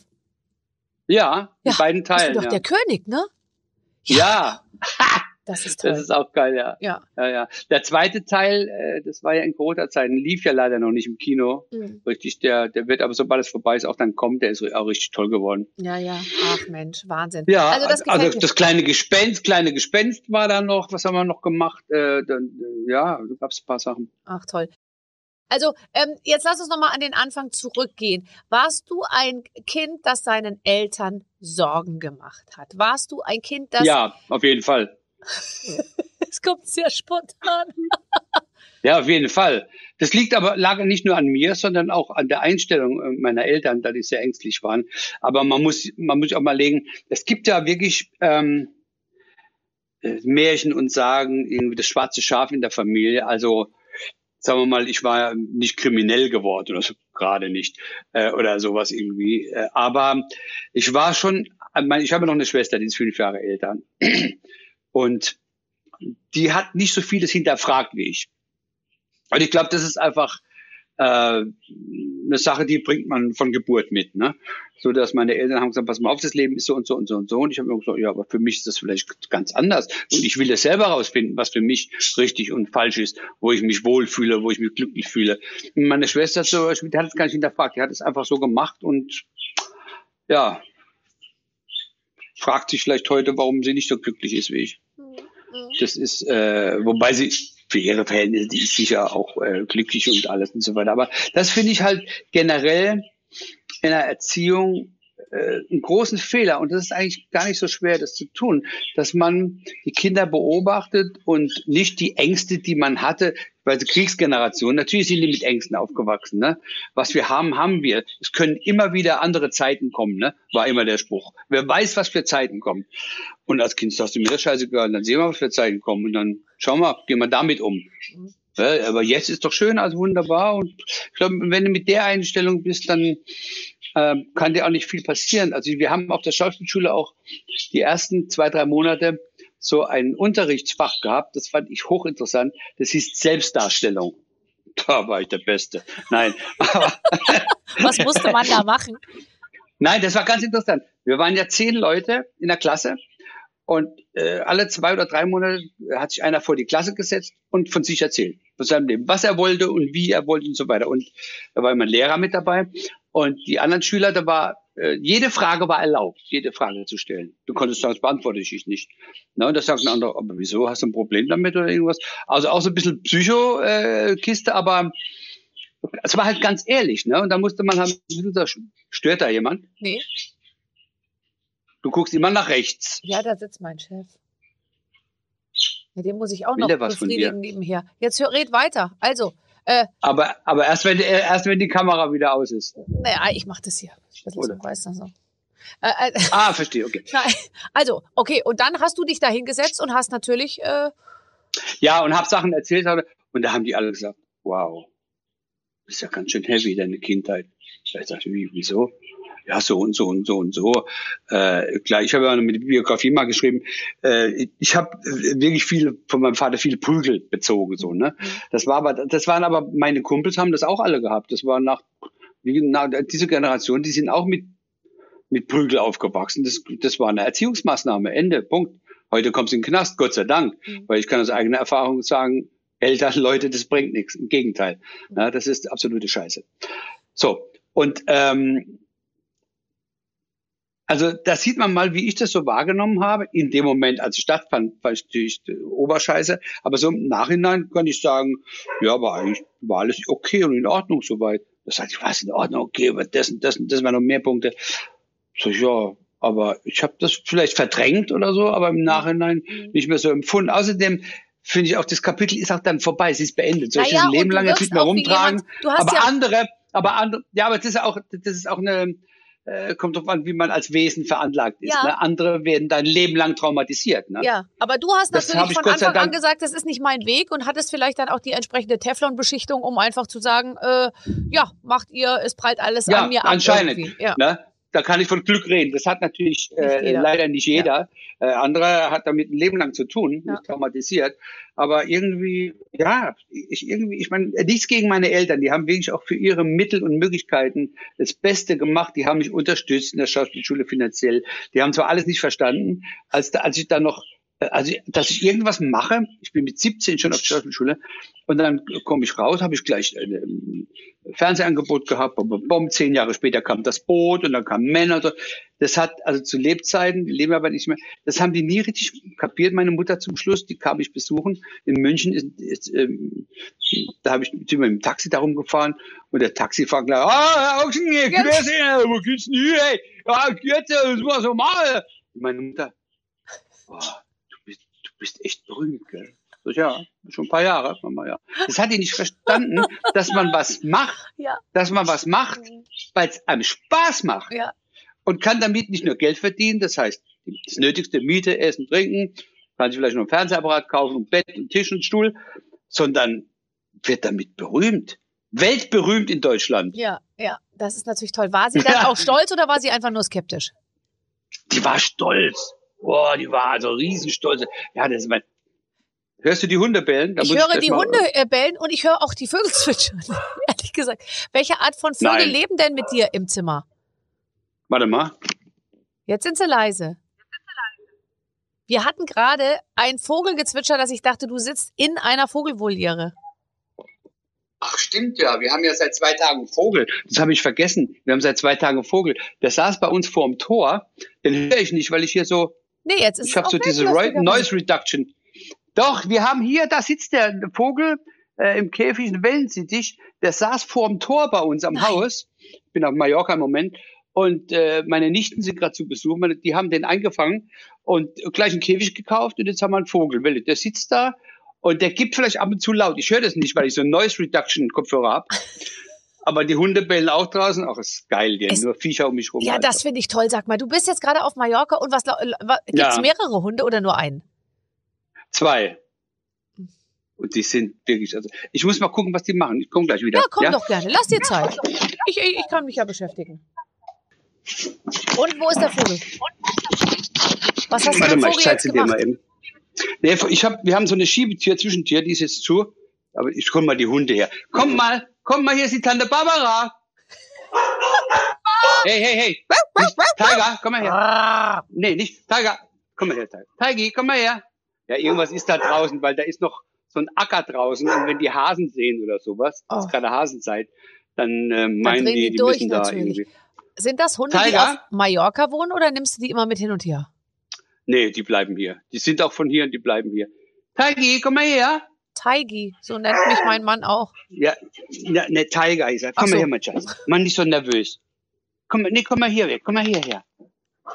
Ja, in Ja, beiden Bist du Teilen. doch Ja. der König, ne? Ja, *laughs* Das ist toll. das ist auch geil, ja. ja. ja, ja. Der zweite Teil, äh, das war ja in Corona-Zeiten, lief ja leider noch nicht im Kino. Mhm. Richtig, der, der wird aber sobald es vorbei ist, auch dann kommt, der ist auch richtig toll geworden. Ja, ja. Ach Mensch, Wahnsinn. Ja, also das gefällt mir. das kleine Gespenst, kleine Gespenst war da noch. Was haben wir noch gemacht? Äh, dann, äh, ja, da gab's ein paar Sachen. Ach toll. Also ähm, jetzt lass uns noch mal an den Anfang zurückgehen. Warst du ein Kind, das seinen Eltern Sorgen gemacht hat? Warst du ein Kind, das Ja, auf jeden Fall. *laughs* es kommt sehr spontan. *laughs* Ja, auf jeden Fall. Das liegt aber lag nicht nur an mir, sondern auch an der Einstellung äh, meiner Eltern, da die sehr ängstlich waren. Aber man muss, man muss auch mal legen, es gibt ja wirklich ähm, äh, Märchen und Sagen, irgendwie das schwarze Schaf in der Familie. Also sagen wir mal, ich war nicht kriminell geworden oder so, gerade nicht äh, oder sowas irgendwie. Äh, aber ich war schon, meine, ich habe noch eine Schwester, die ist fünf Jahre älter und die hat nicht so vieles hinterfragt wie ich. Und ich glaube, das ist einfach äh, eine Sache, die bringt man von Geburt mit, ne? So dass meine Eltern haben gesagt, pass mal auf, das Leben ist so und so und so und so. Und ich habe mir gesagt, ja, aber für mich ist das vielleicht ganz anders. Und ich will es selber rausfinden, was für mich richtig und falsch ist, wo ich mich wohlfühle, wo ich mich glücklich fühle. Und meine Schwester zum Beispiel, die hat es gar nicht hinterfragt, die hat es einfach so gemacht und ja, fragt sich vielleicht heute, warum sie nicht so glücklich ist wie ich. Das ist, äh, wobei sie für ihre Verhältnisse, die ist sicher auch äh, glücklich und alles und so weiter. Aber das finde ich halt generell in der Erziehung äh, einen großen Fehler. Und das ist eigentlich gar nicht so schwer, das zu tun, dass man die Kinder beobachtet und nicht die Ängste, die man hatte, weil sie Kriegsgeneration, natürlich sind die mit Ängsten aufgewachsen. Ne? Was wir haben, haben wir. Es können immer wieder andere Zeiten kommen, ne? war immer der Spruch. Wer weiß, was für Zeiten kommen. Und als Kind sagst du mir das scheißegal, dann sehen wir, was für Zeiten kommen und dann schauen wir, gehen wir damit um. Aber jetzt ist doch schön, also wunderbar. Und ich glaube, wenn du mit der Einstellung bist, dann ähm, kann dir auch nicht viel passieren. Also wir haben auf der Schauspielschule auch die ersten zwei, drei Monate so ein Unterrichtsfach gehabt. Das fand ich hochinteressant. Das hieß Selbstdarstellung. *laughs* Da war ich der Beste. Nein, *laughs* Was musste man da machen? Nein, das war ganz interessant. Wir waren ja zehn Leute in der Klasse und äh, alle zwei oder drei Monate hat sich einer vor die Klasse gesetzt und von sich erzählt, von seinem Leben, was er wollte und wie er wollte und so weiter. Und da war immer ein Lehrer mit dabei und die anderen Schüler, da war äh, jede Frage war erlaubt, jede Frage zu stellen. Du konntest sagen, das beantworte ich nicht. Na, und da sagt ein anderer, aber wieso hast du ein Problem damit oder irgendwas? Also auch so ein bisschen Psycho-Kiste, aber es war halt ganz ehrlich, ne? Und da musste man halt, stört da jemand? Nee. Du guckst immer nach rechts. Ja, da sitzt mein Chef. Ja, den muss ich auch Will noch befriedigen nebenher. Jetzt red weiter. Also, äh, Aber, aber erst wenn, erst wenn die Kamera wieder aus ist. naja, ich mach das hier. Ich weißt du, so. Äh, äh, *laughs* Ah, verstehe, okay. Also, okay, und dann hast du dich da hingesetzt und hast natürlich, äh, Ja, und hab Sachen erzählt und da haben die alle gesagt, wow, das ist ja ganz schön heavy, deine Kindheit. Ich dachte, wie, wieso? Ja, so und so und so und so. Äh, klar, ich habe ja mit der Biografie mal geschrieben, äh, ich habe wirklich viel von meinem Vater viele Prügel bezogen, so, ne? Das war aber, das waren aber meine Kumpels haben das auch alle gehabt. Das war nach, wie, nach diese Generation, die sind auch mit mit Prügel aufgewachsen. Das, das war eine Erziehungsmaßnahme. Ende. Punkt. Heute kommst du in den Knast, Gott sei Dank. Mhm. Weil ich kann aus eigener Erfahrung sagen, Eltern, Leute, das bringt nichts. Im Gegenteil. Ja, das ist absolute Scheiße. So, und ähm, also da sieht man mal, wie ich das so wahrgenommen habe. In dem Moment, als es stattfand, war ich natürlich Oberscheiße. Aber so im Nachhinein kann ich sagen, ja, war eigentlich war alles okay und in Ordnung soweit. Da sagte ich, was in Ordnung, okay, aber das und das und das waren noch mehr Punkte. So, ja, aber ich habe das vielleicht verdrängt oder so, aber im Nachhinein nicht mehr so empfunden. Außerdem finde ich auch, das Kapitel ist auch dann vorbei, es ist beendet. Soll ich Naja, das Leben und du lang jetzt nicht mehr rumtragen? jemand- aber ja- andere, aber andere, ja, aber das ist auch, das ist auch eine, äh, kommt drauf an, wie man als Wesen veranlagt ist. Ja. Ne? Andere werden dein Leben lang traumatisiert. Ne? Ja, aber du hast Das natürlich von Anfang an gesagt, das ist nicht mein Weg und hattest vielleicht dann auch die entsprechende Teflon-Beschichtung, um einfach zu sagen, äh, ja, macht ihr, es prallt alles Ja, an mir ab. anscheinend. irgendwie. Ja. Ne? Da kann ich von Glück reden. Das hat natürlich äh, jeder. leider nicht jeder. Äh, andere hat damit ein Leben lang zu tun, Ja. ist traumatisiert. Aber irgendwie, ja, ich irgendwie, ich meine, nichts gegen meine Eltern. Die haben wirklich auch für ihre Mittel und Möglichkeiten das Beste gemacht. Die haben mich unterstützt in der Schauspielschule finanziell. Die haben zwar alles nicht verstanden, als, da, als ich dann noch also, dass ich irgendwas mache, ich bin mit 17 schon auf der Schauspielschule und dann komme ich raus, habe ich gleich ein Fernsehangebot gehabt, bom, zehn Jahre später kam das Boot und dann kamen Männer. Und so. Das hat also zu Lebzeiten, die leben aber nicht mehr, das haben die nie richtig kapiert, meine Mutter zum Schluss, die kam ich besuchen. In München ist, ist ähm, da habe ich mit dem Taxi darum gefahren und der Taxifahrer gleich, ah, Sie, wo geht's denn hier, ey? Ja, jetzt, das war so mal. Meine Mutter, boah, bist, du bist echt berühmt, gell? So, ja, schon ein paar Jahre, Mama, ja. Das hat die nicht verstanden, *laughs* dass man was macht, Ja. dass man was macht, weil es einem Spaß macht Ja. und kann damit nicht nur Geld verdienen, das heißt das Nötigste, Miete, Essen, Trinken, kann sich vielleicht noch einen Fernsehapparat kaufen, ein Bett, einen Tisch und Stuhl, sondern wird damit berühmt. Weltberühmt in Deutschland. ja, ja, das ist natürlich toll. War sie dann Ja. *laughs* auch stolz oder war sie einfach nur skeptisch? Die war stolz. Boah, die war also riesenstolz. Ja, das ist mein. Hörst du die Hunde bellen? Da Ich höre das die mal- Hunde äh, bellen und ich höre auch die Vögel *laughs* zwitschern, ehrlich gesagt. Welche Art von Vögel Nein. leben denn mit dir im Zimmer? Warte mal. Jetzt sind sie leise. Wir hatten gerade ein Vogelgezwitscher, dass ich dachte, du sitzt in einer Vogelvoliere. Ach, stimmt ja. Wir haben ja seit zwei Tagen Vogel. Das habe ich vergessen. Wir haben seit zwei Tagen Vogel. Der saß bei uns vorm Tor. Den höre ich nicht, weil ich hier so Nee, jetzt ist Ich habe so diese. Noise Reduction. Doch, wir haben hier, da sitzt der Vogel äh, im Käfig, ein Wellensittich, der saß vor dem Tor bei uns am Nein. Haus. Ich bin auf Mallorca im Moment. Und äh, meine Nichten sind gerade zu Besuch. Meine, die haben den eingefangen und gleich einen Käfig gekauft und jetzt haben wir einen Vogel. Der sitzt da und der gibt vielleicht ab und zu laut. Ich höre das nicht, weil ich so einen Noise Reduction Kopfhörer habe. Aber die Hunde bellen auch draußen. Ach, ist geil, die Es- nur Viecher um mich rum. Ja, Alter. das finde ich toll. Sag mal, du bist jetzt gerade auf Mallorca und was gibt es Ja. mehrere Hunde oder nur einen? Zwei. Und die sind wirklich, also ich muss mal gucken, was die machen. Ich komme gleich wieder. Ja, komm doch gerne. Lass dir Zeit. Ich, ich, ich kann mich ja beschäftigen. Und wo ist der Vogel? Was hast du Warte mit dem mal, ich Vogel zeig jetzt sie dir mal eben. Nee, ich hab, wir haben so eine Schiebetür, Zwischentür, die ist jetzt zu. Aber ich komm mal die Hunde her. Komm mal, komm mal, hier ist die Tante Barbara. Hey, hey, hey. Nicht, Tiger, komm mal her. Nee, nicht, Tiger. Komm mal her, Tiger. Tiger, komm mal her. Ja, irgendwas ist da draußen, weil da ist noch so ein Acker draußen. Und wenn die Hasen sehen oder sowas, das Oh. ist gerade Hasenzeit, dann äh, meinen drehen die, die die durch müssen da natürlich. irgendwie. Sind das Hunde, die Tiger? auf Mallorca wohnen oder nimmst du die immer mit hin und her? Nee, die bleiben hier. Die sind auch von hier und die bleiben hier. Tiger, komm mal her. Taigi, so nennt mich mein Mann auch. Ja, ja ne, Tiger ist er. Komm Ach mal so. her, mein Schatz. Mann, nicht so nervös. Komm, nee, komm mal hier weg. Komm mal hierher.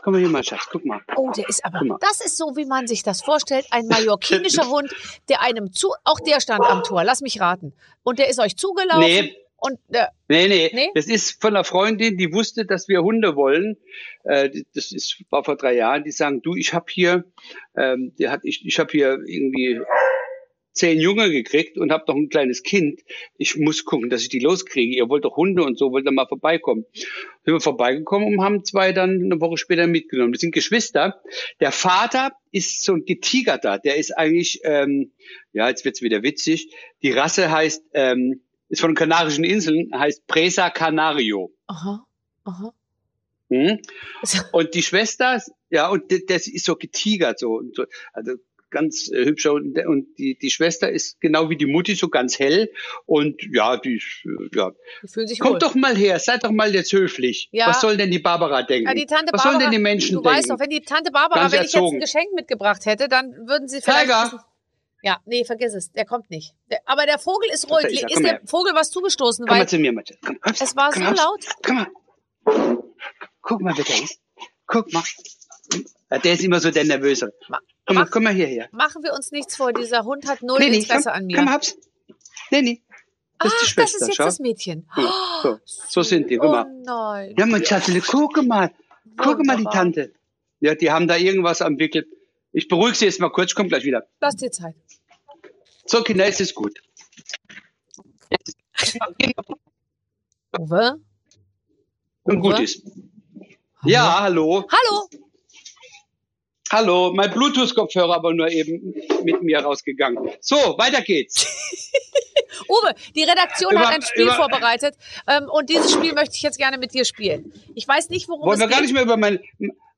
Komm mal hier, mein Schatz. Guck mal. Oh, der ist aber, das ist so, wie man sich das vorstellt. Ein mallorquinischer Hund, der einem zu, auch der stand am Tor, lass mich raten. Und der ist euch zugelaufen. Nee. Und der, Nee, nee, Nee? Das ist von einer Freundin, die wusste, dass wir Hunde wollen. Äh, das ist, war vor drei Jahren. Die sagen, du, ich habe hier, ähm, die hat, ich, ich habe hier irgendwie zehn Junge gekriegt und habe doch ein kleines Kind. Ich muss gucken, dass ich die loskriege. Ihr wollt doch Hunde und so, wollt ihr mal vorbeikommen. Sind wir vorbeigekommen und haben zwei dann eine Woche später mitgenommen. Das sind Geschwister. Der Vater ist so ein Getigerter. Der ist eigentlich, ähm, ja, jetzt wird's wieder witzig. Die Rasse heißt, ähm, ist von den Kanarischen Inseln, heißt Presa Canario. aha, aha. Hm? *laughs* Und die Schwester, ja, und das ist so getigert, so, und so also ganz äh, hübscher und, und die, die Schwester ist genau wie die Mutti so ganz hell und ja, die, äh, ja. Die fühlen sich Kommt wohl. doch mal her, seid doch mal jetzt höflich. Ja. Was soll denn die Barbara denken? Ja, die Tante Was Barbara, sollen denn die Menschen du denken? weißt doch, wenn die Tante Barbara, Ganz wenn ich jetzt erzogen. ein Geschenk mitgebracht hätte, dann würden sie vielleicht... Tiger. Ja, nee, vergiss es, der kommt nicht. Der, aber der Vogel ist ruhig. Da ist er, Ist komm der her. Vogel was zugestoßen? Komm Weil mal zu mir, Mathe. Komm, hops, es war komm, so laut. Guck mal. Guck mal, wer der ist. Guck mal. Ja, der ist immer so der Nervöse. Komm mal, mach- komm mal hierher. Machen wir uns nichts vor, dieser Hund hat null Nee, nee, Interesse komm, an mir. komm, hops. Nee, nee. Das ist die Ach, Schwester, das ist jetzt schau. das Mädchen. So, so sind die, guck Oh mal. nein. Ja, mein Schatzele, guck mal. Guck mal, die. Tante. Ja, die haben da irgendwas am Wickel. Ich beruhige sie jetzt mal kurz, ich komm gleich wieder. Lass dir Zeit. So, Kinder, es ist gut. Uwe? Und gut ist. Ja, hallo. Hallo. Hallo, mein Bluetooth-Kopfhörer aber nur eben mit mir rausgegangen. So, weiter geht's. *laughs* Uwe, die Redaktion Über- hat ein Spiel über- vorbereitet ähm, und dieses Spiel möchte ich jetzt gerne mit dir spielen. Ich weiß nicht, worum Wollen es wir geht. gar nicht mehr über meine,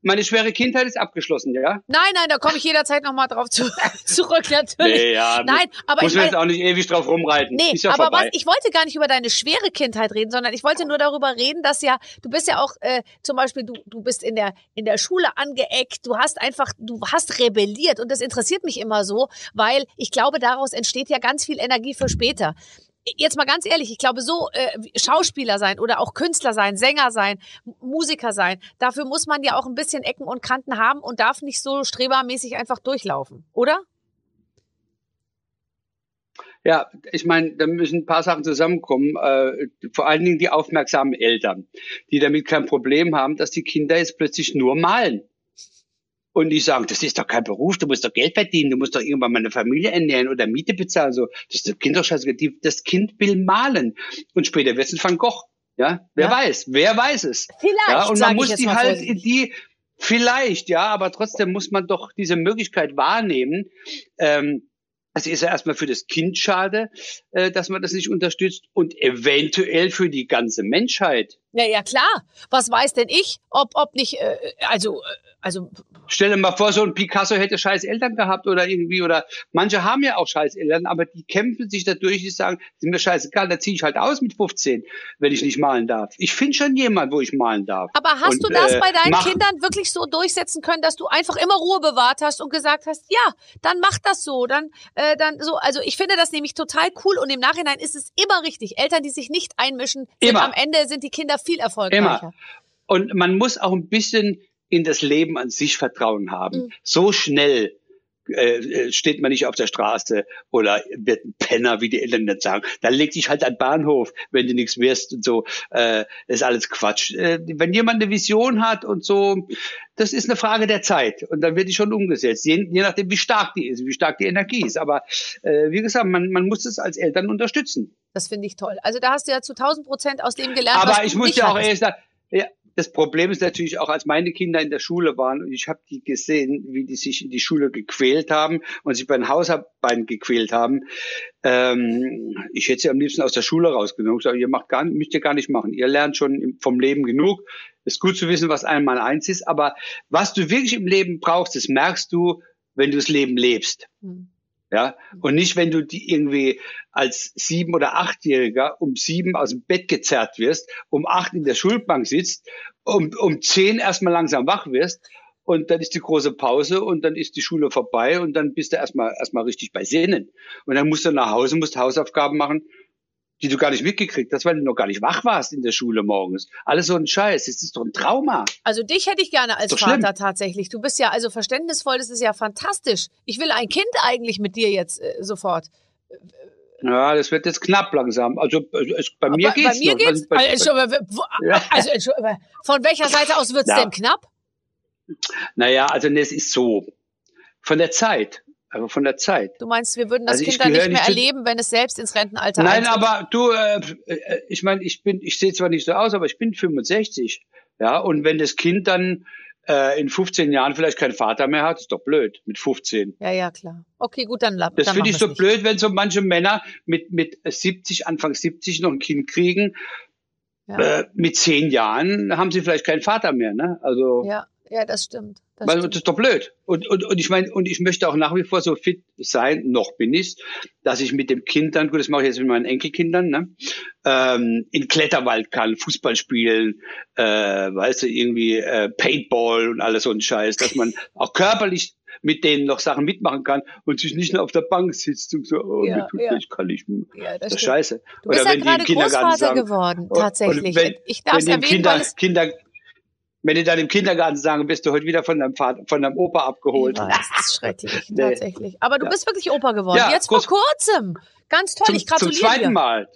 meine schwere Kindheit ist abgeschlossen, ja? Nein, nein, da komme ich jederzeit nochmal drauf zu, *laughs* zurück, natürlich. ja. Nein, aber muss ich meine, jetzt auch nicht ewig drauf rumreiten. Nee, ja aber was, vorbei. ich wollte gar nicht über deine schwere Kindheit reden, sondern ich wollte nur darüber reden, dass ja, du bist ja auch äh, zum Beispiel, du, du bist in der, in der Schule angeeckt, du hast einfach, du hast rebelliert und das interessiert mich immer so, weil ich glaube, daraus entsteht ja ganz viel Energie für später. Jetzt mal ganz ehrlich, ich glaube, so äh, Schauspieler sein oder auch Künstler sein, Sänger sein, Musiker sein, dafür muss man ja auch ein bisschen Ecken und Kanten haben und darf nicht so strebermäßig einfach durchlaufen, oder? Ja, ich meine, da müssen ein paar Sachen zusammenkommen. Äh, vor allen Dingen die aufmerksamen Eltern, die damit kein Problem haben, dass die Kinder jetzt plötzlich nur malen. Und die sagen, das ist doch kein Beruf, du musst doch Geld verdienen, du musst doch irgendwann mal eine Familie ernähren oder Miete bezahlen. So, das ist doch scheiße. Die- Das Kind will malen. Und später wird es ein Van Gogh. Ja, wer Ja. weiß, wer weiß es. Vielleicht, Ja, und man muss die halt vorsichtig. in die, vielleicht, ja, aber trotzdem muss man doch diese Möglichkeit wahrnehmen. Ähm, es ist ja erstmal für das Kind schade, äh, dass man das nicht unterstützt und eventuell für die ganze Menschheit. Ja, ja, klar. Was weiß denn ich, ob, ob nicht, äh, also, äh, also, Stell dir mal vor, so ein Picasso hätte scheiß Eltern gehabt oder irgendwie, oder manche haben ja auch scheiß Eltern, aber die kämpfen sich dadurch, die sagen, sind mir scheißegal, da ziehe ich halt aus mit 15, wenn ich nicht malen darf. Ich finde schon jemand, wo ich malen darf. aber hast Und, du das äh, bei deinen mach- Kindern wirklich so durchsetzen können, dass du einfach immer Ruhe bewahrt hast und gesagt hast, ja, dann mach das so, dann, äh, dann so. Also ich finde das nämlich total cool und im Nachhinein ist es immer richtig. Eltern, die sich nicht einmischen, sind Immer. am Ende sind die Kinder viel erfolgreicher. Immer. Und man muss auch ein bisschen in das Leben an sich Vertrauen haben. Mhm. So schnell äh, äh, steht man nicht auf der Straße oder wird ein Penner, wie die Eltern das sagen. Dann leg dich halt an Bahnhof, wenn du nichts wirst und so. Äh, das ist alles Quatsch. Äh, wenn jemand eine Vision hat und so, das ist eine Frage der Zeit und dann wird die schon umgesetzt, je, je nachdem, wie stark die ist, wie stark die Energie ist. Aber äh, wie gesagt, man, man muss es als Eltern unterstützen. Das finde ich toll. Also da hast du ja zu 1000 Prozent aus dem gelernt, was Aber du ich muss ja auch ehrlich sagen, ja, das Problem ist natürlich auch, als meine Kinder in der Schule waren und ich habe die gesehen, wie die sich in die Schule gequält haben und sich bei den Hausarbeiten gequält haben. Ähm, ich hätte sie am liebsten aus der Schule rausgenommen. Ich sage, ihr macht gar, müsst ihr gar nicht machen. Ihr lernt schon vom Leben genug. Ist gut zu wissen, was einmal eins ist. Aber was du wirklich im Leben brauchst, das merkst du, wenn du das Leben lebst. Hm. Ja, und nicht, wenn du die irgendwie als sieben- oder achtjähriger um sieben aus dem Bett gezerrt wirst, um acht in der Schulbank sitzt, um, um zehn erstmal langsam wach wirst und dann ist die große Pause und dann ist die Schule vorbei und dann bist du erstmal, erstmal richtig bei Sinnen. Und dann musst du nach Hause, musst Hausaufgaben machen, die du gar nicht mitgekriegt hast, weil du noch gar nicht wach warst in der Schule morgens. Alles so ein Scheiß. Das ist doch ein Trauma. Also dich hätte ich gerne als Vater schlimm. tatsächlich. Du bist ja also verständnisvoll, das ist ja fantastisch. Ich will ein Kind eigentlich mit dir jetzt äh, sofort. Ja, das wird jetzt knapp langsam. Also äh, bei mir Aber geht's bei mir noch. geht's. Bei- bei- also, Ja. also, von welcher Seite aus wird's Ja. denn knapp? Naja, also es ist so. Von der Zeit. Also von der Zeit. Du meinst, wir würden das Also Kind dann nicht mehr nicht erleben, wenn es selbst ins Rentenalter Nein, eintritt? aber du, äh, äh, ich meine, ich bin, ich sehe zwar nicht so aus, aber ich bin 65. Ja, und wenn das Kind dann äh, in 15 Jahren vielleicht keinen Vater mehr hat, ist doch blöd mit 15. Ja, ja, klar. Okay, gut, dann, la- Das finde ich so nicht. blöd, wenn so manche Männer mit, mit 70, Anfang 70 noch ein Kind kriegen. Ja. Äh, mit zehn Jahren haben sie vielleicht keinen Vater mehr. Ne? Also Ja, ja, das stimmt. Das Weil das ist doch blöd. Und, und, und ich meine, und ich möchte auch nach wie vor so fit sein, noch bin ich, dass ich mit dem Kind dann, gut, das mache ich jetzt mit meinen Enkelkindern, ne, ähm, in Kletterwald kann, Fußball spielen, äh, weißt du, irgendwie äh, Paintball und alles so ein Scheiß, dass man auch körperlich mit denen noch Sachen mitmachen kann und sich nicht nur auf der Bank sitzt und so, oh, Ja, mir tut ja. ich kann nicht. mehr. Ja, Das ist scheiße. Du bist ja wenn die im gerade Kindergarten Großvater sagen- geworden, tatsächlich. Wenn, ich darf es erwähnen, Kinder, weil es Kinder, wenn die dann im Kindergarten sagen, bist du heute wieder von deinem Vater, von deinem Opa abgeholt. Weiß, das ist schrecklich, *laughs* Nee. tatsächlich. Aber du Ja. bist wirklich Opa geworden. Ja, Jetzt vor groß- kurzem. Ganz toll, zum, ich gratuliere zum zweiten dir. Mal.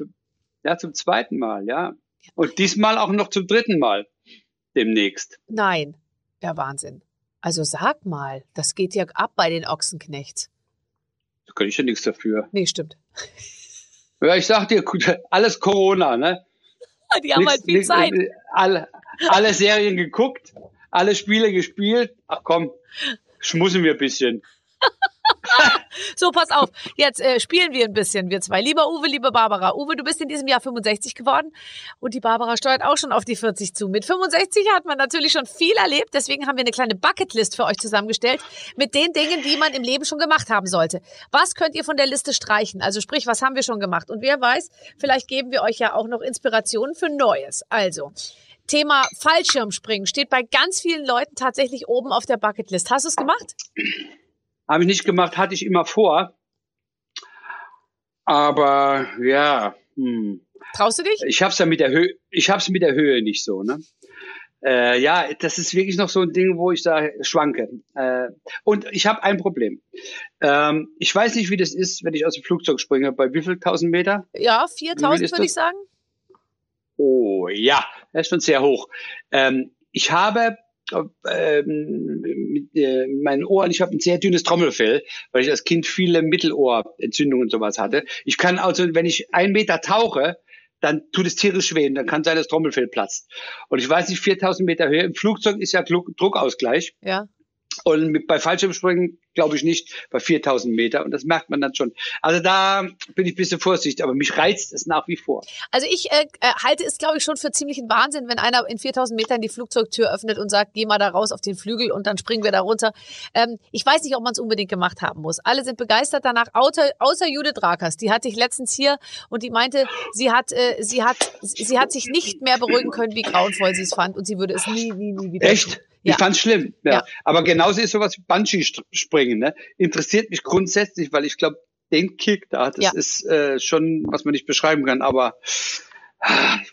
Ja, zum zweiten Mal, ja. Und diesmal auch noch zum dritten Mal. Demnächst. Nein, der Wahnsinn. Also sag mal, das geht ja ab bei den Ochsenknechts. Da kann ich ja nichts dafür. Nee, stimmt. Ja, ich sag dir, alles Corona, ne? *laughs* Die haben Nix- halt viel nix- Zeit. äh, Alle, alle Serien geguckt, alle Spiele gespielt. Ach komm, schmussen wir ein bisschen. So, pass auf. Jetzt äh, spielen wir ein bisschen, wir zwei. Lieber Uwe, liebe Barbara. Uwe, du bist in diesem Jahr 65 geworden und die Barbara steuert auch schon auf die 40 zu. Mit 65 hat man natürlich schon viel erlebt, deswegen haben wir eine kleine Bucketlist für euch zusammengestellt mit den Dingen, die man im Leben schon gemacht haben sollte. Was könnt ihr von der Liste streichen? Also sprich, was haben wir schon gemacht? Und wer weiß, vielleicht geben wir euch ja auch noch Inspirationen für Neues. Also, Thema Fallschirmspringen steht bei ganz vielen Leuten tatsächlich oben auf der Bucketlist. Hast du es gemacht? Habe ich nicht gemacht, hatte ich immer vor. Aber ja, hm. Traust du dich? ich hab's ja mit der Höhe, ich hab's mit der Höhe nicht so, ne? Äh, ja, das ist wirklich noch so ein Ding, wo ich da schwanke. Äh, und ich habe ein Problem. Ähm, ich weiß nicht, wie das ist, wenn ich aus dem Flugzeug springe. Bei wie viel tausend Meter? Ja, Wie 4000 viel ist würde ich sagen. Oh ja, das ist schon sehr hoch. Ähm, ich habe ähm, mit äh, meinen Ohren, ich habe ein sehr dünnes Trommelfell, weil ich als Kind viele Mittelohrentzündungen und sowas hatte. Ich kann also, wenn ich einen Meter tauche, dann tut es tierisch weh dann kann sein, dass Trommelfell platzt. Und ich weiß nicht, 4000 Meter Höhe. Im Flugzeug ist ja Druck- Druckausgleich. Ja. Und mit, bei Fallschirmspringen glaube ich nicht bei 4000 Meter. Und das merkt man dann schon. Also da bin ich ein bisschen vorsichtig, aber mich reizt es nach wie vor. Also ich äh, äh, halte es, glaube ich, schon für ziemlichen Wahnsinn, wenn einer in 4000 Metern die Flugzeugtür öffnet und sagt, geh mal da raus auf den Flügel und dann springen wir da runter. Ähm, ich weiß nicht, ob man es unbedingt gemacht haben muss. Alle sind begeistert danach, außer, außer Judith Rakers. Die hatte ich letztens hier und die meinte, sie hat, äh, sie hat, sie hat sich nicht mehr beruhigen können, wie grauenvoll sie es fand und sie würde es nie, nie, nie wieder Echt? tun. Ich Ja. fand's schlimm. Ja. Ja. Aber genauso ist sowas wie Bungee-Springen. Ne? Interessiert mich grundsätzlich, weil ich glaube, den Kick da, das Ja. ist äh, schon, was man nicht beschreiben kann. Aber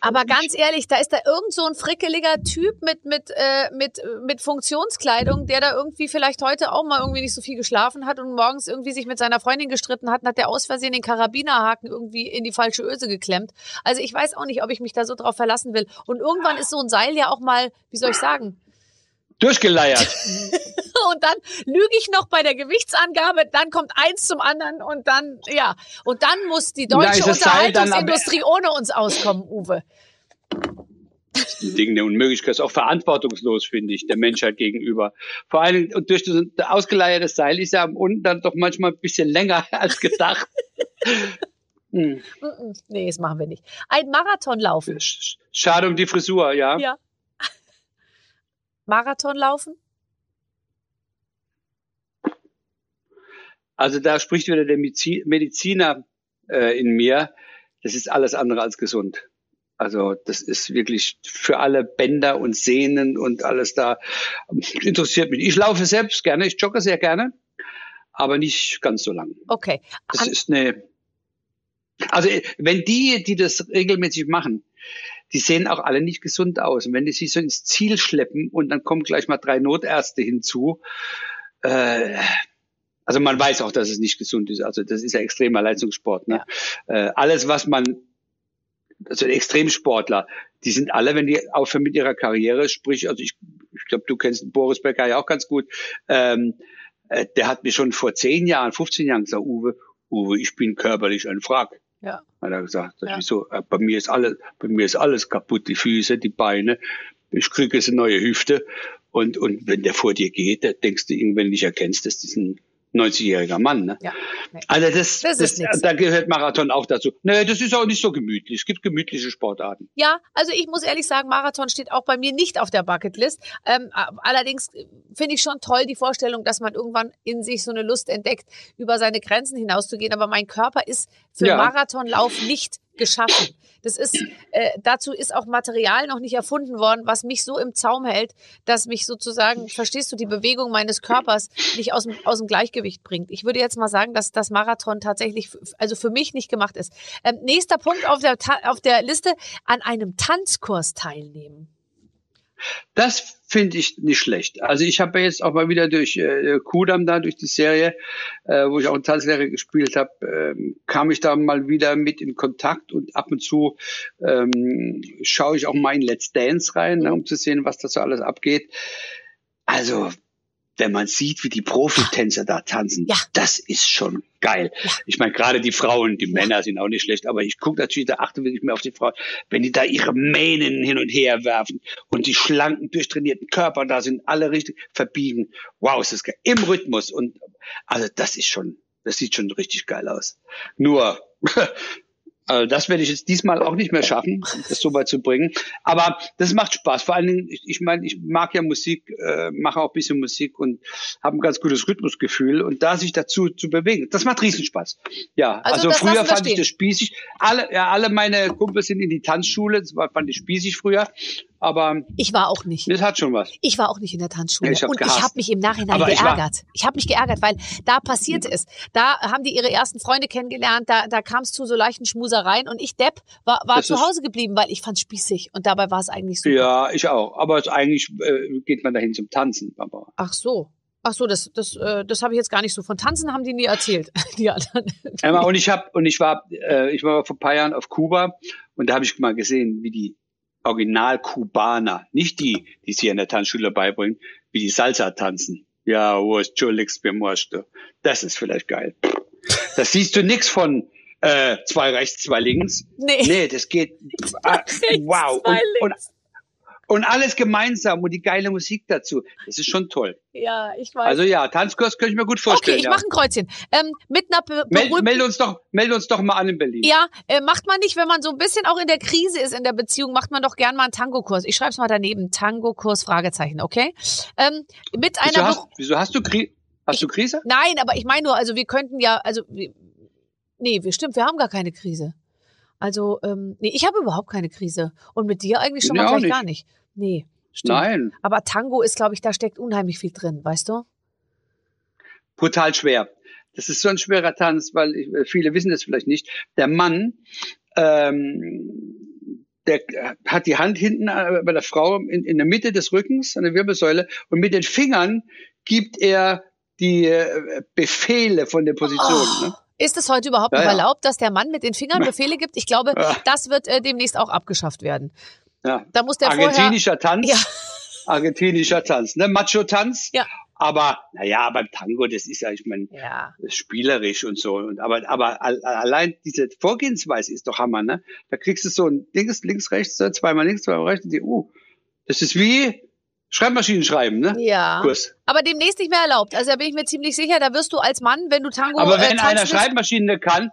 Aber ganz ehrlich, da ist da irgend so ein frickeliger Typ mit, mit, äh, mit, mit Funktionskleidung, der da irgendwie vielleicht heute auch mal irgendwie nicht so viel geschlafen hat und morgens irgendwie sich mit seiner Freundin gestritten hat und hat der aus Versehen den Karabinerhaken irgendwie in die falsche Öse geklemmt. Also ich weiß auch nicht, ob ich mich da so drauf verlassen will. Und irgendwann ist so ein Seil ja auch mal, wie soll ich sagen, durchgeleiert. *laughs* und dann lüge ich noch bei der Gewichtsangabe, dann kommt eins zum anderen und dann, ja, und dann muss die deutsche Unterhaltungsindustrie ohne uns auskommen, Uwe. ein Ding der Unmöglichkeit ist auch verantwortungslos, finde ich, der Menschheit gegenüber. Vor allem und durch das ausgeleierte Seil ist ja am unten dann doch manchmal ein bisschen länger *laughs* als gedacht. Hm. Nee, das machen wir nicht. Ein Marathon laufen. Sch- Schade um die Frisur, ja. Ja. Marathon laufen? Also da spricht wieder der Medizi- Mediziner äh, in mir. Das ist alles andere als gesund. Also das ist wirklich für alle Bänder und Sehnen und alles da interessiert mich. Ich laufe selbst gerne, ich jogge sehr gerne, aber nicht ganz so lang. Okay. Das An- ist eine. Also wenn die, die das regelmäßig machen, die sehen auch alle nicht gesund aus. Und wenn die sich so ins Ziel schleppen und dann kommen gleich mal drei Notärzte hinzu, äh, also man weiß auch, dass es nicht gesund ist. Also das ist ja extremer Leistungssport. Ne? Äh, alles, was man, also Extremsportler, die sind alle, wenn die aufhören mit ihrer Karriere, sprich, also ich, ich glaube, du kennst Boris Becker ja auch ganz gut, ähm, äh, der hat mir schon vor zehn Jahren, 15 Jahren gesagt, Uwe, Uwe, ich bin körperlich ein Wrack. Ja. Hat er gesagt. Das Ja. ist so, äh, bei mir ist alles, bei mir ist alles kaputt, die Füße, die Beine. Ich kriege jetzt eine neue Hüfte. Und, und wenn der vor dir geht, da denkst du irgendwann nicht erkennst, dass das ein, 90-jähriger Mann. Ne? Ja. Nee. Also das, Das das, da gehört Marathon auch dazu. Nee, das ist auch nicht so gemütlich. Es gibt gemütliche Sportarten. Ja, also ich muss ehrlich sagen, Marathon steht auch bei mir nicht auf der Bucketlist. Ähm, allerdings äh, finde ich schon toll die Vorstellung, dass man irgendwann in sich so eine Lust entdeckt, über seine Grenzen hinauszugehen. Aber mein Körper ist für Ja. Marathonlauf nicht geschaffen. Das ist, äh, dazu ist auch Material noch nicht erfunden worden, was mich so im Zaum hält, dass mich sozusagen, verstehst du, die Bewegung meines Körpers nicht aus dem, aus dem Gleichgewicht bringt. Ich würde jetzt mal sagen, dass das Marathon tatsächlich, also für mich nicht gemacht ist. Ähm, nächster Punkt auf der, auf der Liste, an einem Tanzkurs teilnehmen. Das finde ich nicht schlecht. Also ich habe jetzt auch mal wieder durch äh, Kudam da, durch die Serie, äh, wo ich auch einen Tanzlehrer gespielt habe, ähm, kam ich da mal wieder mit in Kontakt und ab und zu ähm, schaue ich auch mal in Let's Dance rein, ne, um zu sehen, was da so alles abgeht. Also wenn man sieht, wie die Profitänzer da tanzen, Ja. das ist schon geil. Ja. Ich meine, gerade die Frauen, die Männer sind auch nicht schlecht, aber ich gucke natürlich, da achte wirklich mehr auf die Frauen, wenn die da ihre Mähnen hin und her werfen und die schlanken, durchtrainierten Körper da sind, alle richtig verbiegen. Wow, ist das geil. Im Rhythmus und also das ist schon, das sieht schon richtig geil aus. Nur *laughs* Also das werde ich jetzt diesmal auch nicht mehr schaffen, das so weit zu bringen. Aber das macht Spaß. Vor allen Dingen, ich, ich meine, ich mag ja Musik, äh, mache auch ein bisschen Musik und habe ein ganz gutes Rhythmusgefühl. Und da sich dazu zu bewegen, das macht Riesenspaß. Ja, Also also, früher fand ich stehen. das spießig. Alle, ja, alle meine Kumpels sind in die Tanzschule, das war, fand ich spießig früher. Aber Ich war auch nicht. das hat schon was. Ich war auch nicht in der Tanzschule. Ich und ich gehasst. habe mich im Nachhinein Aber ich geärgert. Ich, habe mich geärgert, weil da passierte es. Da haben die ihre ersten Freunde kennengelernt, da, da kam es zu so leichten Schmusereien und ich, Depp, war, war Das zu Hause geblieben, weil ich fand spießig und dabei war es eigentlich super. Ja, ich auch. Aber eigentlich äh, geht man dahin zum Tanzen. Aber Ach so. Ach so, das, das, äh, das habe ich jetzt gar nicht so. Von Tanzen haben die nie erzählt, *laughs* die anderen. Emma, und ich habe und ich war äh, ich war vor ein paar Jahren auf Kuba und da habe ich mal gesehen, wie die Original-Kubaner, nicht die, die sie in der Tanzschule beibringen, wie die Salsa tanzen. Ja, wo ist Bemosto? Das ist vielleicht geil. Das siehst du nix von äh, zwei rechts, zwei links. Nee. Nee, das geht. *laughs* Ah, wow. Und, und, und alles gemeinsam und die geile Musik dazu. Das ist schon toll. Ja, ich weiß. Also ja, Tanzkurs könnte ich mir gut okay, vorstellen. ich ja. mache ein Kreuzchen. Ähm, mit einer be Meld, meld uns doch, meld uns doch mal an in Berlin. Ja, äh, macht man nicht, wenn man so ein bisschen auch in der Krise ist in der Beziehung, macht man doch gern mal einen Tango-Kurs. Ich schreibe es mal daneben, Tango-Kurs, Fragezeichen, okay? Ähm, mit Wieso einer... hast, Be- wieso hast du Kri hast du Krise? Nein, aber ich meine nur, also wir könnten ja, also... Wir, nee, wir, stimmt, wir haben gar keine Krise. Also, ähm, nee, ich habe überhaupt keine Krise. Und mit dir eigentlich schon Nee, mal gleich nicht. gar nicht. Nee, stimmt. Nein, Aber Tango ist, glaube ich, da steckt unheimlich viel drin, weißt du? brutal schwer. Das ist so ein schwerer Tanz, weil ich, äh, viele wissen das vielleicht nicht. Der Mann, ähm, der hat die Hand hinten äh, bei der Frau in, in der Mitte des Rückens, an der Wirbelsäule, und mit den Fingern gibt er die äh, Befehle von der Position. Oh. Ne? Ist es heute überhaupt Ja, noch ja. erlaubt, dass der Mann mit den Fingern *laughs* Befehle gibt? Ich glaube, Ja. das wird äh, demnächst auch abgeschafft werden. Ja. Da muss der vorher... Argentinischer Tanz. Ja. *laughs* Argentinischer Tanz, ne? Macho-Tanz. Ja. Aber, naja, beim Tango, das ist ja, ich meine, Ja. spielerisch und so. Und aber, aber al- allein diese Vorgehensweise ist doch Hammer, ne? Da kriegst du so ein Ding, links, rechts, zweimal links, zweimal rechts und die, uh, das ist wie Schreibmaschinen schreiben, ne? Ja. Kurs. Aber demnächst nicht mehr erlaubt. Also da bin ich mir ziemlich sicher, da wirst du als Mann, wenn du Tango Aber äh, wenn tanzen einer Schreibmaschine kann,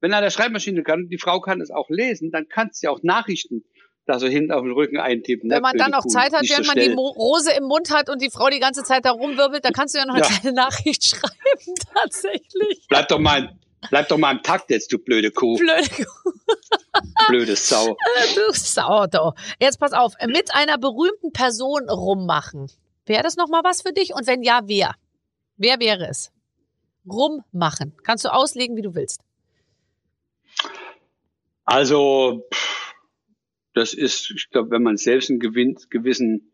wenn einer Schreibmaschine kann, und die Frau kann es auch lesen, dann kannst du ja auch Nachrichten da so hinten auf den Rücken eintippen. ne? wenn man Blöde dann auch Kuh. Zeit hat, Nicht während so man die. Mo Rose im Mund hat und die Frau die ganze Zeit da rumwirbelt, dann kannst du ja noch eine Ja. kleine Nachricht *laughs* schreiben, tatsächlich. Bleib doch mal, bleib doch mal im Takt jetzt, du blöde Kuh, Blöde *laughs* blöde Sau. du Sauerdo. Jetzt pass auf, mit einer berühmten Person rummachen. Wäre das nochmal was für dich? Und wenn ja, wer? Wer wäre es? Rummachen. Kannst du auslegen, wie du willst. Also, das ist, ich glaube, wenn man selbst einen gewissen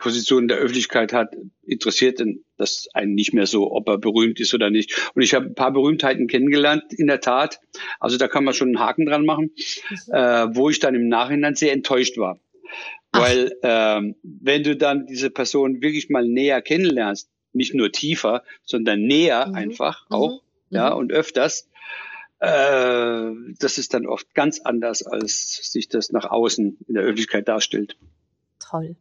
Position in der Öffentlichkeit hat, interessiert denn das einen nicht mehr so, ob er berühmt ist oder nicht. Und ich habe ein paar Berühmtheiten kennengelernt, in der Tat. Also da kann man schon einen Haken dran machen, äh, wo ich dann im Nachhinein sehr enttäuscht war. Ach. Weil ähm, wenn du dann diese Person wirklich mal näher kennenlernst, nicht nur tiefer, sondern näher Mhm. einfach Mhm. auch, ja, Mhm. und öfters, äh, das ist dann oft ganz anders, als sich das nach außen in der Öffentlichkeit darstellt. Toll.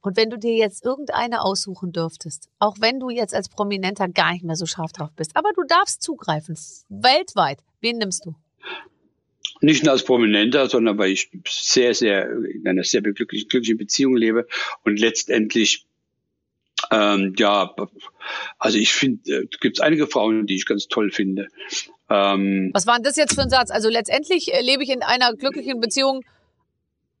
Und wenn du dir jetzt irgendeine aussuchen dürftest, auch wenn du jetzt als Prominenter gar nicht mehr so scharf drauf bist, aber du darfst zugreifen, weltweit, wen nimmst du? Nicht nur als Prominenter, sondern weil ich sehr, sehr in einer sehr glücklichen, glücklichen Beziehung lebe und letztendlich ähm, ja, also ich finde, äh, gibt es einige Frauen, die ich ganz toll finde. Ähm, Was war denn das jetzt für ein Satz? Also letztendlich äh, lebe ich in einer glücklichen Beziehung,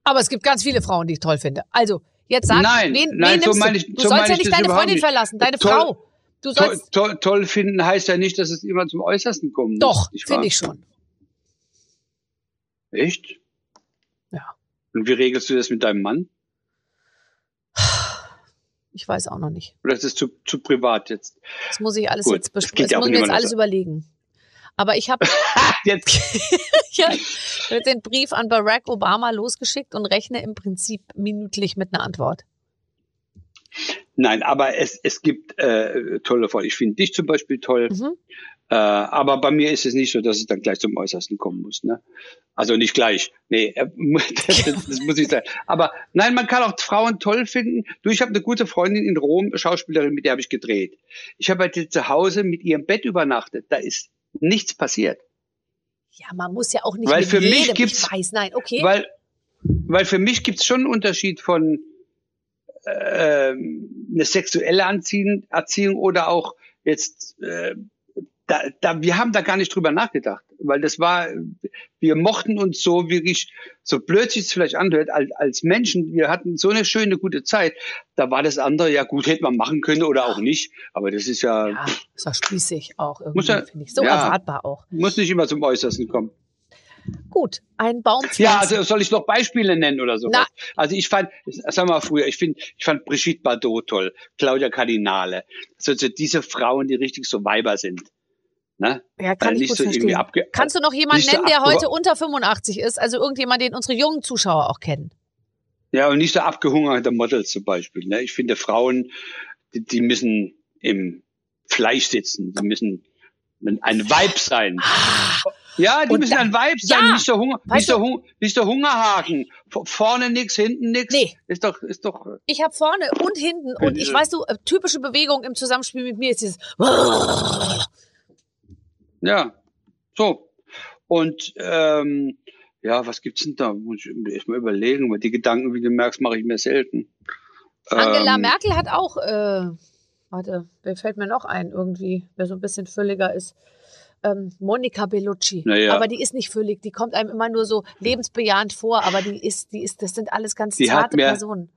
aber es gibt ganz viele Frauen, die ich toll finde. Also jetzt sag, Nein, wen, nein, wen so meine du? ich- Du so sollst ja ich nicht das deine Freundin nicht. verlassen, deine Toll- Frau. Du toll, sollst toll, toll finden heißt ja nicht, dass es immer zum Äußersten kommt. doch, finde ich schon. Echt? Ja. Und wie regelst du das mit deinem Mann? Ich weiß auch noch nicht. Oder ist das zu, zu privat jetzt? Das muss ich alles Gut, jetzt das besprechen. Das auch muss ich mir jetzt alles überlegen. Aber ich habe *laughs* Jetzt. hab jetzt den Brief an Barack Obama losgeschickt und rechne im Prinzip minütlich mit einer Antwort. Nein, aber es, es gibt äh, tolle Frauen. Ich finde dich zum Beispiel toll. Mhm. Äh, aber bei mir ist es nicht so, dass es dann gleich zum Äußersten kommen muss. Ne? Also nicht gleich. Nee, äh, *laughs* das, das muss ich sagen. Aber nein, man kann auch Frauen toll finden. Du, ich habe eine gute Freundin in Rom, Schauspielerin, mit der habe ich gedreht. Ich habe halt zu Hause mit ihrem Bett übernachtet. Da ist nichts passiert. Ja, man muss ja auch nicht Weil mit für mich jedem, gibt's- ich weiß, nein, okay. Weil, weil für mich gibt's schon einen Unterschied von ähm, eine sexuelle Anziehung, Erziehung oder auch jetzt äh, da, da, wir haben da gar nicht drüber nachgedacht, weil das war, wir mochten uns so wirklich, so blöd sich es vielleicht anhört, als, als Menschen, wir hatten so eine schöne, gute Zeit, da war das andere, ja gut, hätte man machen können oder auch nicht, aber das ist ja, ja, ist doch spießig auch irgendwie, finde ich. So ja. erwartbar auch. muss nicht immer zum Äußersten kommen. Gut, ein Baum Ja, also soll ich noch Beispiele nennen oder so? Also ich fand, sag mal früher, ich finde, ich fand Brigitte Bardot toll, Claudia Cardinale, so, so diese Frauen, die richtig so Weiber sind. Ne? ja, kann Also ich nicht gut so irgendwie verstehen. abge Kannst du noch jemanden nicht so nennen, der heute unter 85 ist? Also irgendjemand, den unsere jungen Zuschauer auch kennen. Ja, und nicht so abgehungerte Models zum Beispiel. Ne? Ich finde Frauen, die, die müssen im Fleisch sitzen, die müssen ein Vibe sein. Ja, die Ah. Und müssen ein Vibe sein, Ja, nicht so Hunger, nicht so, du- Hung, nicht so Hungerhaken. Vorne nix, hinten nix. Nee. Ist doch, ist doch. Ich habe vorne und hinten und ich Äh, weiß du, äh, typische Bewegung im Zusammenspiel mit mir ist dieses Ja, so. Und ähm, ja, was gibt's denn da? Muss ich erst mal überlegen, weil die Gedanken, wie du merkst, mache ich mir selten. Angela Ähm, Merkel hat auch, äh, warte, wer fällt mir noch ein irgendwie, wer so ein bisschen fülliger ist? Ähm, Monika Bellucci. Ja. Aber die ist nicht füllig, die kommt einem immer nur so lebensbejahend vor, aber die ist, die ist, das sind alles ganz Die zarte mir- Personen.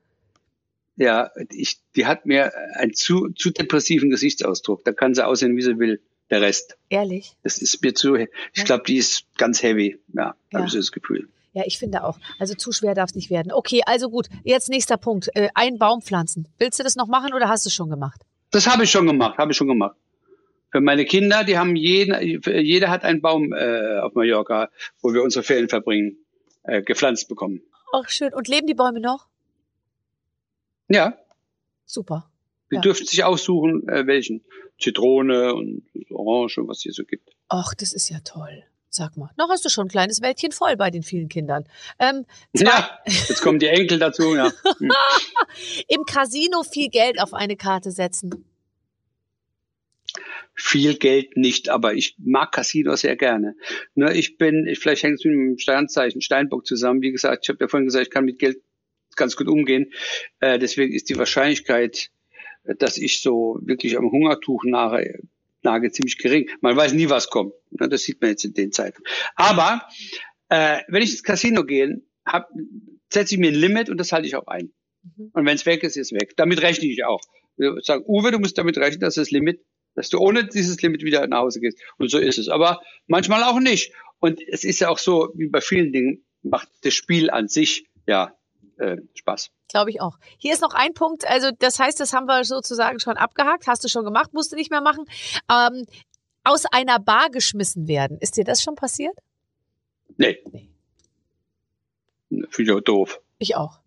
Ja, ich, die hat mir einen zu, zu depressiven Gesichtsausdruck. Da kann sie aussehen, wie sie will. Der Rest. Ehrlich? Das ist mir zu, ich glaube, die ist ganz heavy. Ja, Ja. habe ich so das Gefühl. Ja, ich finde auch. Also zu schwer darf es nicht werden. Okay, also gut. Jetzt nächster Punkt. Äh, ein Baum pflanzen. Willst du das noch machen oder hast du es schon gemacht? Das habe ich schon gemacht, habe ich schon gemacht. Für meine Kinder, die haben jeden, jeder hat einen Baum äh, auf Mallorca, wo wir unsere Ferien verbringen, äh, gepflanzt bekommen. Ach, schön. Und leben die Bäume noch? Ja, Super. die Ja. dürfen sich aussuchen, äh, welchen. Zitrone und Orange und was hier so gibt. Ach, das ist ja toll. Sag mal, noch hast du schon ein kleines Wäldchen voll bei den vielen Kindern. Ähm, Ja, jetzt kommen die Enkel dazu. Ja. *laughs* Hm. Im Casino viel Geld auf eine Karte setzen. Viel Geld nicht, aber ich mag Casinos sehr gerne. Nur ich bin, ich, vielleicht hängt es mit dem Sternzeichen Steinbock zusammen. Wie gesagt, ich habe ja vorhin gesagt, ich kann mit Geld ganz gut umgehen. Äh, deswegen ist die Wahrscheinlichkeit, dass ich so wirklich am Hungertuch nahe, nage, ziemlich gering. Man weiß nie, was kommt. Ne, Das sieht man jetzt in den Zeiten. Aber äh, wenn ich ins Casino gehe, hab, setze ich mir ein Limit und das halte ich auch ein. Mhm. Und wenn es weg ist, ist es weg. Damit rechne ich auch. Ich sage, Uwe, du musst damit rechnen, dass das Limit, dass du ohne dieses Limit wieder nach Hause gehst. Und so ist es. Aber manchmal auch nicht. Und es ist ja auch so, wie bei vielen Dingen, macht das Spiel an sich ja äh, Spaß. Glaube ich auch. Hier ist noch ein Punkt. Also, das heißt, das haben wir sozusagen schon abgehakt. Hast du schon gemacht, musst du nicht mehr machen. Ähm, aus einer Bar geschmissen werden. Ist dir das schon passiert? Nee. Nee. Finde ich auch doof. Ich auch.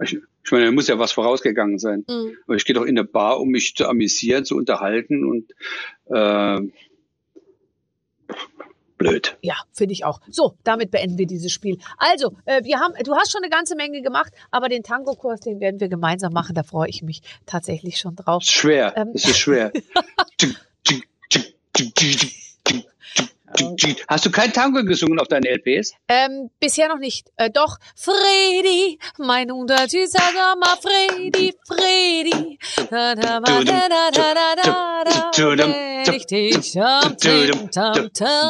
Ich, ich meine, da muss ja was vorausgegangen sein. Mhm. Aber ich gehe doch in eine Bar, um mich zu amüsieren, zu unterhalten und äh, blöd. Ja, finde ich auch. So, damit beenden wir dieses Spiel. Also, äh, wir haben, du hast schon eine ganze Menge gemacht, aber den Tango-Kurs, den werden wir gemeinsam machen. Da freue ich mich tatsächlich schon drauf. Schwer. Ähm. Es ist schwer. *laughs* Hast du kein Tango gesungen auf deinen LPs? Ähm, bisher noch nicht. Äh, doch, Freddy, mein Untertitel, sag mal, Freddy, Freddy. Da, da, da, da, da, da, da, ich dich tam, tam.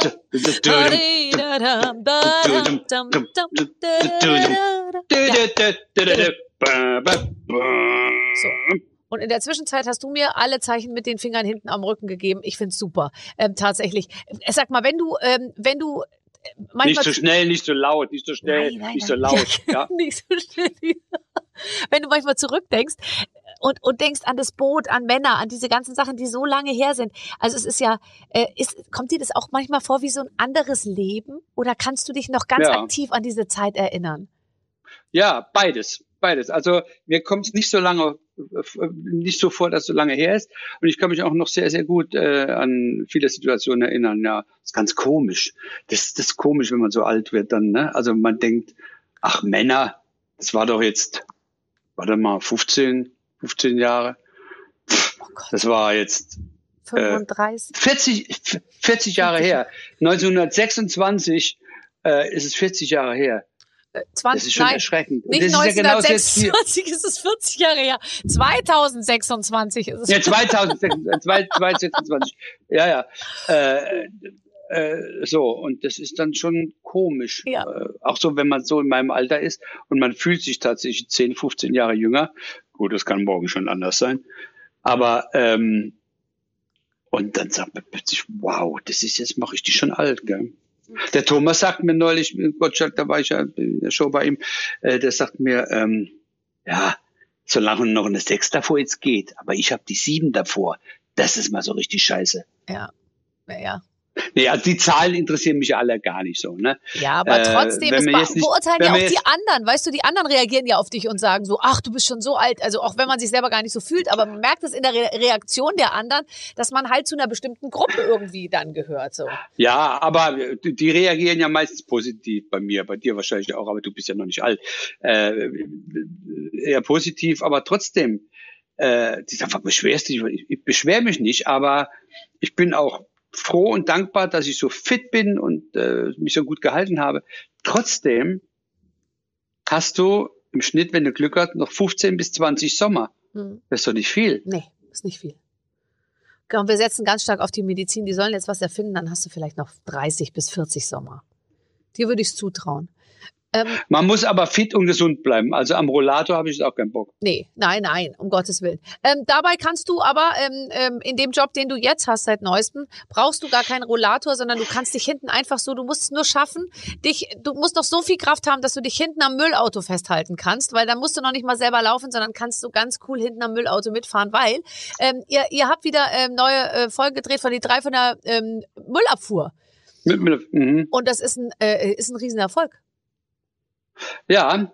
So. Und in der Zwischenzeit hast du mir alle Zeichen mit den Fingern hinten am Rücken gegeben. Ich find's super. Ähm, tatsächlich. Äh, Sag mal, wenn du, ähm, wenn du äh, manchmal Nicht so schnell, nicht so laut, nicht so schnell, Nein, nein, nicht so laut. *laughs* Ja. nicht so schnell. Wenn du manchmal zurückdenkst und, und denkst an das Boot, an Männer, an diese ganzen Sachen, die so lange her sind. Also es ist ja, äh, ist, kommt dir das auch manchmal vor wie so ein anderes Leben? Oder kannst du dich noch ganz Ja. aktiv an diese Zeit erinnern? Ja, beides. Beides. Also mir kommt es nicht so lange, äh, nicht so vor, dass es so lange her ist. Und ich kann mich auch noch sehr, sehr gut äh, an viele Situationen erinnern. Ja, ist ganz komisch. Das, das ist komisch, wenn man so alt wird dann. Ne? Also man denkt, ach Männer, das war doch jetzt, warte mal, 15, 15 Jahre. Oh Gott, Das war jetzt 35. 40, 40 Jahre her. 1926 äh, ist es 40 Jahre her. Äh, Das 20, ist schon nein, erschreckend. Und nicht das ist ja. 1926 ist es 40 Jahre her. 2026 ist es. Ja, 2026, 2026. Ja, ja. Äh, äh, so, und das ist dann schon komisch. Ja. Äh, auch so, wenn man so in meinem Alter ist und man fühlt sich tatsächlich 10, 15 Jahre jünger. Gut, das kann morgen schon anders sein. Aber, ähm, und dann sagt man plötzlich, wow, das ist jetzt mal richtig schon alt, gell? Der Thomas sagt mir neulich, Gottschalk, da war ich ja Show bei ihm, äh, der sagt mir, ähm, ja, solange noch eine Sechs davor jetzt geht, aber ich habe die Sieben davor, das ist mal so richtig scheiße. Ja, ja. Also die Zahlen interessieren mich alle gar nicht so, ne? Ja, aber Äh, trotzdem, wenn es beurteilen ja auch die anderen. Weißt du, die anderen reagieren ja auf dich und sagen so, ach, du bist schon so alt. Also auch wenn man sich selber gar nicht so fühlt, aber man merkt es in der Re Reaktion der anderen, dass man halt zu einer bestimmten Gruppe irgendwie dann gehört. So. Ja, aber die, die reagieren ja meistens positiv bei mir, bei dir wahrscheinlich auch, aber du bist ja noch nicht alt. Äh, eher positiv, aber trotzdem, äh, die sagen, beschwerst dich, ich, ich beschwere mich nicht, aber ich bin auch froh und dankbar, dass ich so fit bin und äh, mich so gut gehalten habe. Trotzdem hast du im Schnitt, wenn du Glück hast, noch 15 bis 20 Sommer. Hm. Das ist doch nicht viel. Nee, ist nicht viel. Und wir setzen ganz stark auf die Medizin. Die sollen jetzt was erfinden, dann hast du vielleicht noch 30 bis 40 Sommer. Dir würde ich es zutrauen. Ähm, Man muss aber fit und gesund bleiben. Also am Rollator habe ich jetzt auch keinen Bock. Nee, nein, nein, um Gottes Willen. Ähm, dabei kannst du aber ähm, ähm, in dem Job, den du jetzt hast seit neuestem, brauchst du gar keinen Rollator, sondern du kannst dich hinten einfach so, du musst es nur schaffen, dich, du musst doch so viel Kraft haben, dass du dich hinten am Müllauto festhalten kannst, weil dann musst du noch nicht mal selber laufen, sondern kannst du ganz cool hinten am Müllauto mitfahren, weil ähm, ihr, ihr habt wieder ähm, neue äh, Folgen gedreht von die drei von der Müllabfuhr Mit, mit, mhm. und das ist ein, äh, ist ein Riesenerfolg. Ja,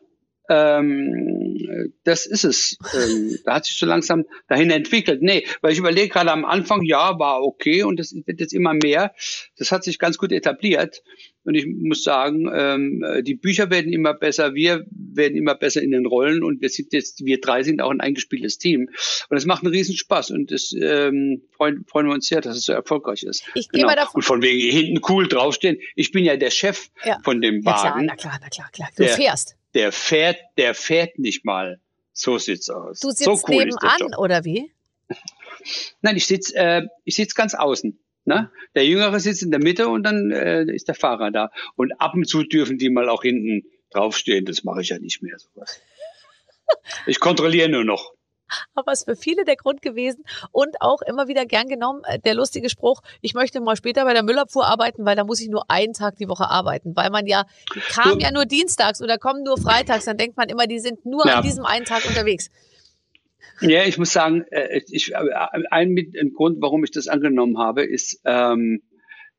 ähm, das ist es. Ähm, da hat sich so langsam dahin entwickelt. Nee, weil ich überlege gerade am Anfang, ja, war okay und das wird jetzt immer mehr. Das hat sich ganz gut etabliert. Und ich muss sagen, ähm, die Bücher werden immer besser, wir werden immer besser in den Rollen und wir sind jetzt, wir drei sind auch ein eingespieltes Team. Und es macht einen riesen Spaß und das ähm, freuen, freuen wir uns sehr, dass es so erfolgreich ist. Ich gehe Genau. mal davon. Und von wegen hinten cool draufstehen. Ich bin ja der Chef Ja. von dem Ja, klar, Wagen na klar, na klar, klar. Du Der- fährst. der fährt, der fährt nicht mal. So sieht's aus. Du sitzt so cool nebenan, oder wie? Nein, ich sitz, äh, ich sitz ganz außen. Ne? Der Jüngere sitzt in der Mitte und dann äh, ist der Fahrer da. Und ab und zu dürfen die mal auch hinten draufstehen. Das mache ich ja nicht mehr sowas. *laughs* Ich kontrolliere nur noch. aber es ist für viele der Grund gewesen und auch immer wieder gern genommen äh, der lustige Spruch, ich möchte mal später bei der Müllabfuhr arbeiten, weil da muss ich nur einen Tag die Woche arbeiten, weil man ja, die kamen ja nur dienstags oder kommen nur freitags, dann denkt man immer, die sind nur Ja. an diesem einen Tag unterwegs. Ja, ich muss sagen, äh, ich, äh, ein, ein Grund, warum ich das angenommen habe, ist, ähm,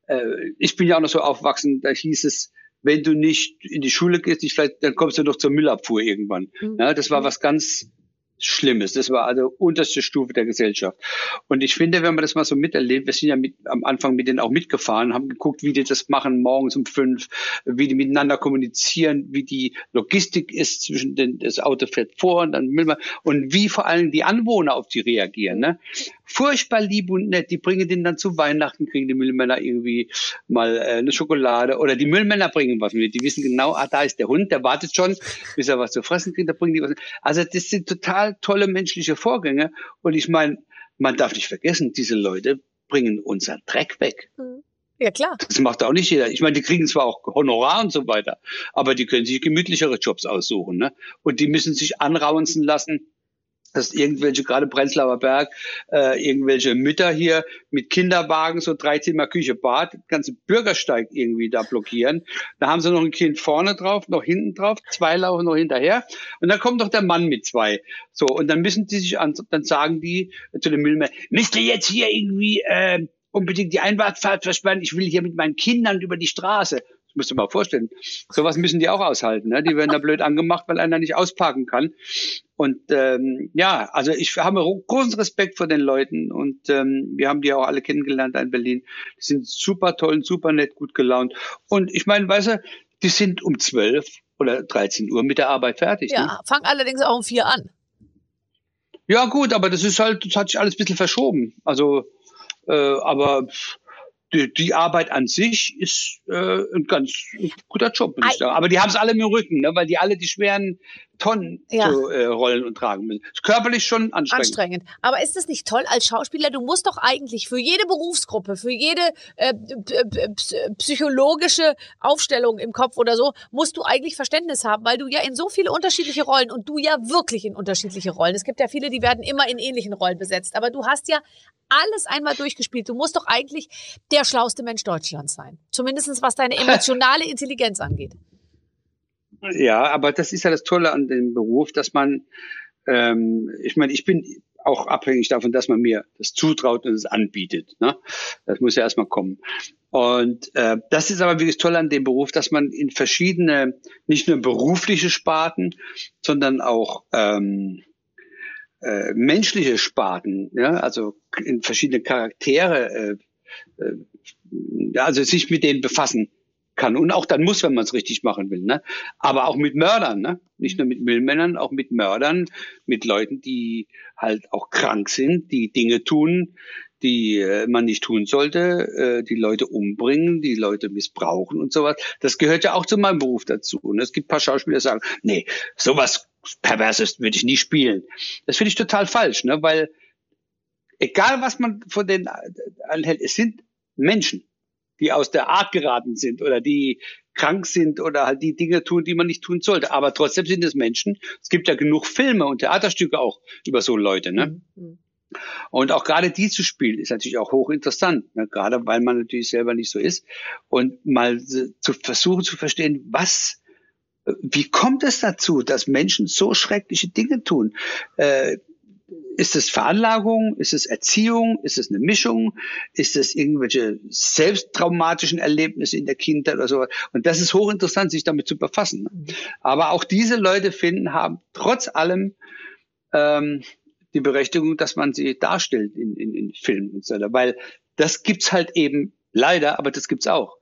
äh, ich bin ja auch noch so aufgewachsen, da hieß es, wenn du nicht in die Schule gehst, nicht vielleicht, dann kommst du doch zur Müllabfuhr irgendwann. Mhm. Ja, das war was ganz Schlimmes. Das war also unterste Stufe der Gesellschaft. Und ich finde, wenn man das mal so miterlebt, wir sind ja mit, am Anfang mit denen auch mitgefahren, haben geguckt, wie die das machen morgens um fünf, wie die miteinander kommunizieren, wie die Logistik ist zwischen den, das Auto fährt vor und dann will man, und wie vor allem die Anwohner auf die reagieren. Ne? Furchtbar lieb und nett. Die bringen den dann zu Weihnachten, kriegen die Müllmänner irgendwie mal äh, eine Schokolade oder die Müllmänner bringen was mit. Die wissen genau, ah, da ist der Hund, der wartet schon, bis er was zu fressen kriegt, da bringen die was. Also das sind total tolle menschliche Vorgänge. Und ich meine, man darf nicht vergessen, diese Leute bringen unseren Dreck weg. Ja, klar. Das macht auch nicht jeder. Ich meine, die kriegen zwar auch Honorar und so weiter, aber die können sich gemütlichere Jobs aussuchen. Ne? Und die müssen sich anraunzen lassen, dass irgendwelche, gerade Prenzlauer Berg, äh, irgendwelche Mütter hier mit Kinderwagen, so drei Zimmer Küche, Bad, ganzen Bürgersteig irgendwie da blockieren. Da haben sie noch ein Kind vorne drauf, noch hinten drauf, zwei laufen noch hinterher und dann kommt doch der Mann mit zwei. So, und dann müssen die sich an, dann sagen die zu dem Müllmann, müsst ihr jetzt hier irgendwie äh, unbedingt die Einbahnfahrt versperren, ich will hier mit meinen Kindern über die Straße. Musst du mal vorstellen. Sowas müssen die auch aushalten. Ne? Die werden da blöd angemacht, weil einer nicht ausparken kann. Und ähm, ja, also ich habe großen Respekt vor den Leuten und ähm, wir haben die auch alle kennengelernt in Berlin. Die sind super toll, super nett, gut gelaunt. Und ich meine, weißt du, die sind um 12 oder 13 Uhr mit der Arbeit fertig. Ja, Ne? fang allerdings auch um vier an. Ja gut, aber das ist halt, das hat sich alles ein bisschen verschoben. Also, äh, aber die, die Arbeit an sich ist äh, ein ganz guter Job, würde ich sagen. Aber die haben es alle im Rücken, ne? weil die alle die schweren Tonnen Ja. so, äh, rollen und tragen müssen. Ist körperlich schon anstrengend. Anstrengend. Aber ist es nicht toll als Schauspieler? Du musst doch eigentlich für jede Berufsgruppe, für jede äh, psychologische Aufstellung im Kopf oder so, musst du eigentlich Verständnis haben, weil du ja in so viele unterschiedliche Rollen und du ja wirklich in unterschiedliche Rollen. Es gibt ja viele, die werden immer in ähnlichen Rollen besetzt, aber du hast ja alles einmal durchgespielt. Du musst doch eigentlich der schlauste Mensch Deutschlands sein. Zumindest was deine *laughs* emotionale Intelligenz angeht. Ja, aber das ist ja das Tolle an dem Beruf, dass man, ähm, ich meine, ich bin auch abhängig davon, dass man mir das zutraut und es anbietet. Ne? Das muss ja erstmal kommen. Und äh, das ist aber wirklich toll an dem Beruf, dass man in verschiedene, nicht nur berufliche Sparten, sondern auch ähm, äh, menschliche Sparten, ja, also in verschiedene Charaktere, äh, äh, also sich mit denen befassen kann und auch dann muss, wenn man es richtig machen will. Ne? Aber auch mit Mördern, ne? nicht nur mit Müllmännern, auch mit Mördern, mit Leuten, die halt auch krank sind, die Dinge tun, die äh, man nicht tun sollte, äh, die Leute umbringen, die Leute missbrauchen und sowas. Das gehört ja auch zu meinem Beruf dazu. Und es gibt paar Schauspieler, die sagen, nee, sowas Perverses würde ich nie spielen. Das finde ich total falsch, ne? weil egal was man von denen anhält, es sind Menschen die aus der Art geraten sind oder die krank sind oder halt die Dinge tun, die man nicht tun sollte. Aber trotzdem sind es Menschen. Es gibt ja genug Filme und Theaterstücke auch über so Leute. Ne? Mhm. Und auch gerade die zu spielen, ist natürlich auch hochinteressant, ne? gerade weil man natürlich selber nicht so ist. Und mal zu versuchen zu verstehen, was, wie kommt es dazu, dass Menschen so schreckliche Dinge tun? Äh, ist es Veranlagung? Ist es Erziehung? Ist es eine Mischung? Ist es irgendwelche selbsttraumatischen Erlebnisse in der Kindheit oder so? Und das ist hochinteressant, sich damit zu befassen. Aber auch diese Leute finden, haben trotz allem ähm, die Berechtigung, dass man sie darstellt in, in, in Filmen und so weiter. Weil das gibt's halt eben leider, aber das gibt's auch.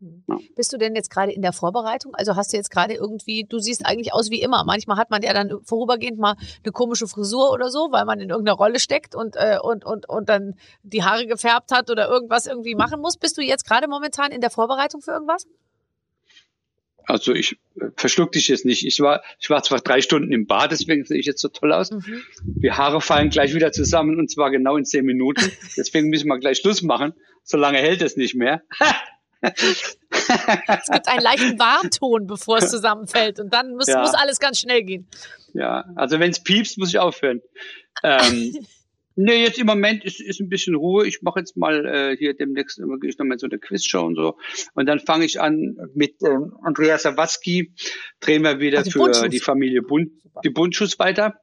Ja. Bist du denn jetzt gerade in der Vorbereitung? Also hast du jetzt gerade irgendwie, du siehst eigentlich aus wie immer. Manchmal hat man ja dann vorübergehend mal eine komische Frisur oder so, weil man in irgendeiner Rolle steckt und, äh, und, und, und dann die Haare gefärbt hat oder irgendwas irgendwie machen muss. Bist du jetzt gerade momentan in der Vorbereitung für irgendwas? Also ich äh, verschluck dich jetzt nicht. Ich war, ich war zwar drei Stunden im Bad, deswegen sehe ich jetzt so toll aus. Mhm. Die Haare fallen gleich wieder zusammen und zwar genau in zehn Minuten. Deswegen müssen wir gleich Schluss machen. So lange hält es nicht mehr. Es gibt einen leichten Warnton, bevor es zusammenfällt und dann muss, Ja. muss alles ganz schnell gehen. Ja, also wenn es piepst, muss ich aufhören. Ähm, *laughs* nee, jetzt im Moment ist, ist ein bisschen Ruhe. Ich mache jetzt mal äh, hier demnächst immer gehe ich noch mal in so eine Quizshow und so. Und dann fange ich an mit ähm, Andreas Sawatzki, drehen wir wieder die für die Familie Bund, die Buntschuss weiter.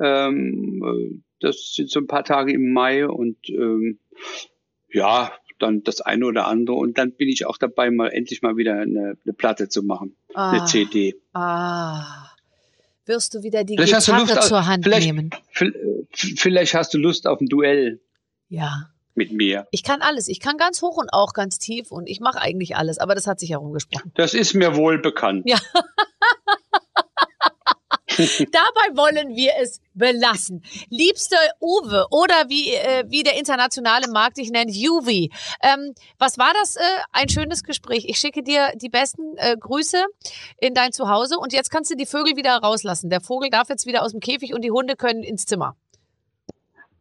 Ähm, äh, das sind so ein paar Tage im Mai und ähm, ja, dann das eine oder andere. Und dann bin ich auch dabei, mal endlich mal wieder eine, eine Platte zu machen, eine Ah. CD. Ah. wirst du wieder die Vielleicht Gitarre Lust auf, zur Hand vielleicht, nehmen. Vielleicht hast du Lust auf ein Duell Ja. mit mir. Ich kann alles. Ich kann ganz hoch und auch ganz tief und ich mache eigentlich alles, aber das hat sich herumgesprochen. Das ist mir wohl bekannt. Ja. *laughs* *laughs* Dabei wollen wir es belassen. Liebster Uwe oder wie, äh, wie der internationale Markt dich nennt, Juvi. Ähm, was war das? Äh, ein schönes Gespräch. Ich schicke dir die besten äh, Grüße in dein Zuhause und jetzt kannst du die Vögel wieder rauslassen. Der Vogel darf jetzt wieder aus dem Käfig und die Hunde können ins Zimmer.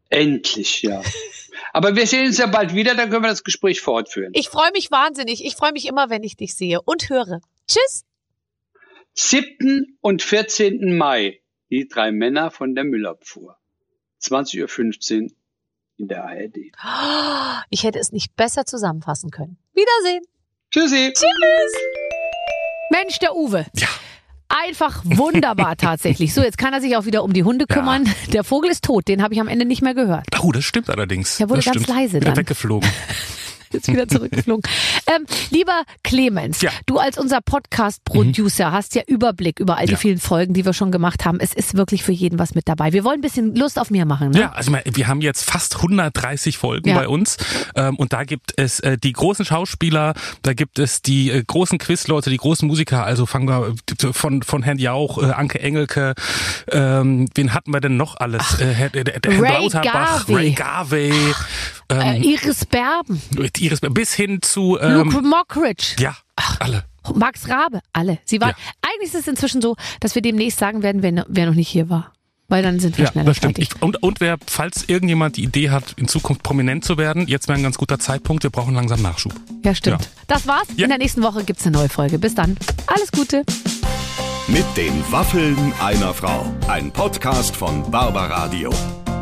Endlich, ja. *laughs* Aber wir sehen uns ja bald wieder, dann können wir das Gespräch fortführen. Ich freue mich wahnsinnig. Ich freue mich immer, wenn ich dich sehe und höre. Tschüss. 7. und 14. Mai, die drei Männer von der Müllabfuhr. 20.15 Uhr in der ARD. *gasps* Ich hätte es nicht besser zusammenfassen können. Wiedersehen. Tschüssi. Mensch, der Uwe. Ja. Einfach wunderbar *laughs* tatsächlich. So, jetzt kann er sich auch wieder um die Hunde kümmern. Der Vogel ist tot, den habe ich am Ende nicht mehr gehört. Oh, das stimmt allerdings. Der wurde das ganz stimmt. leise Wieder dann. weggeflogen. *laughs* *laughs* Ist wieder zurückgeflogen. ähm, lieber Clemens, Ja. du als unser Podcast-Producer hast ja Überblick über all die Ja. vielen Folgen, die wir schon gemacht haben. Es ist wirklich für jeden was mit dabei. Wir wollen ein bisschen Lust auf mehr machen. Ne? Ja, also wir haben jetzt fast 130 Folgen Ja. bei uns ähm, und da gibt es äh, die großen Schauspieler, da gibt es die äh, großen Quizleute, die großen Musiker. Also fangen wir äh, von von Herrn Jauch, äh, Anke Engelke, ähm, wen hatten wir denn noch alles? äh, Herr, der, der Herr Ray Lauterbach, Garvey. Ray Garvey, Äh, ähm, Iris Berben, Iris, bis hin zu ähm, Luke Mockridge, ja alle. Max Rabe, alle. Sie waren. Ja. Eigentlich ist es inzwischen so, dass wir demnächst sagen werden, wer, wer noch nicht hier war. Weil dann sind wir Ja, schneller das stimmt. fertig. Ich, und, und wer, falls irgendjemand die Idee hat, in Zukunft prominent zu werden, jetzt wäre ein ganz guter Zeitpunkt. Wir brauchen langsam Nachschub. Ja, stimmt. Ja. Das war's. Ja. In der nächsten Woche gibt's eine neue Folge. Bis dann. Alles Gute. Mit den Waffeln einer Frau. Ein Podcast von Barbaradio.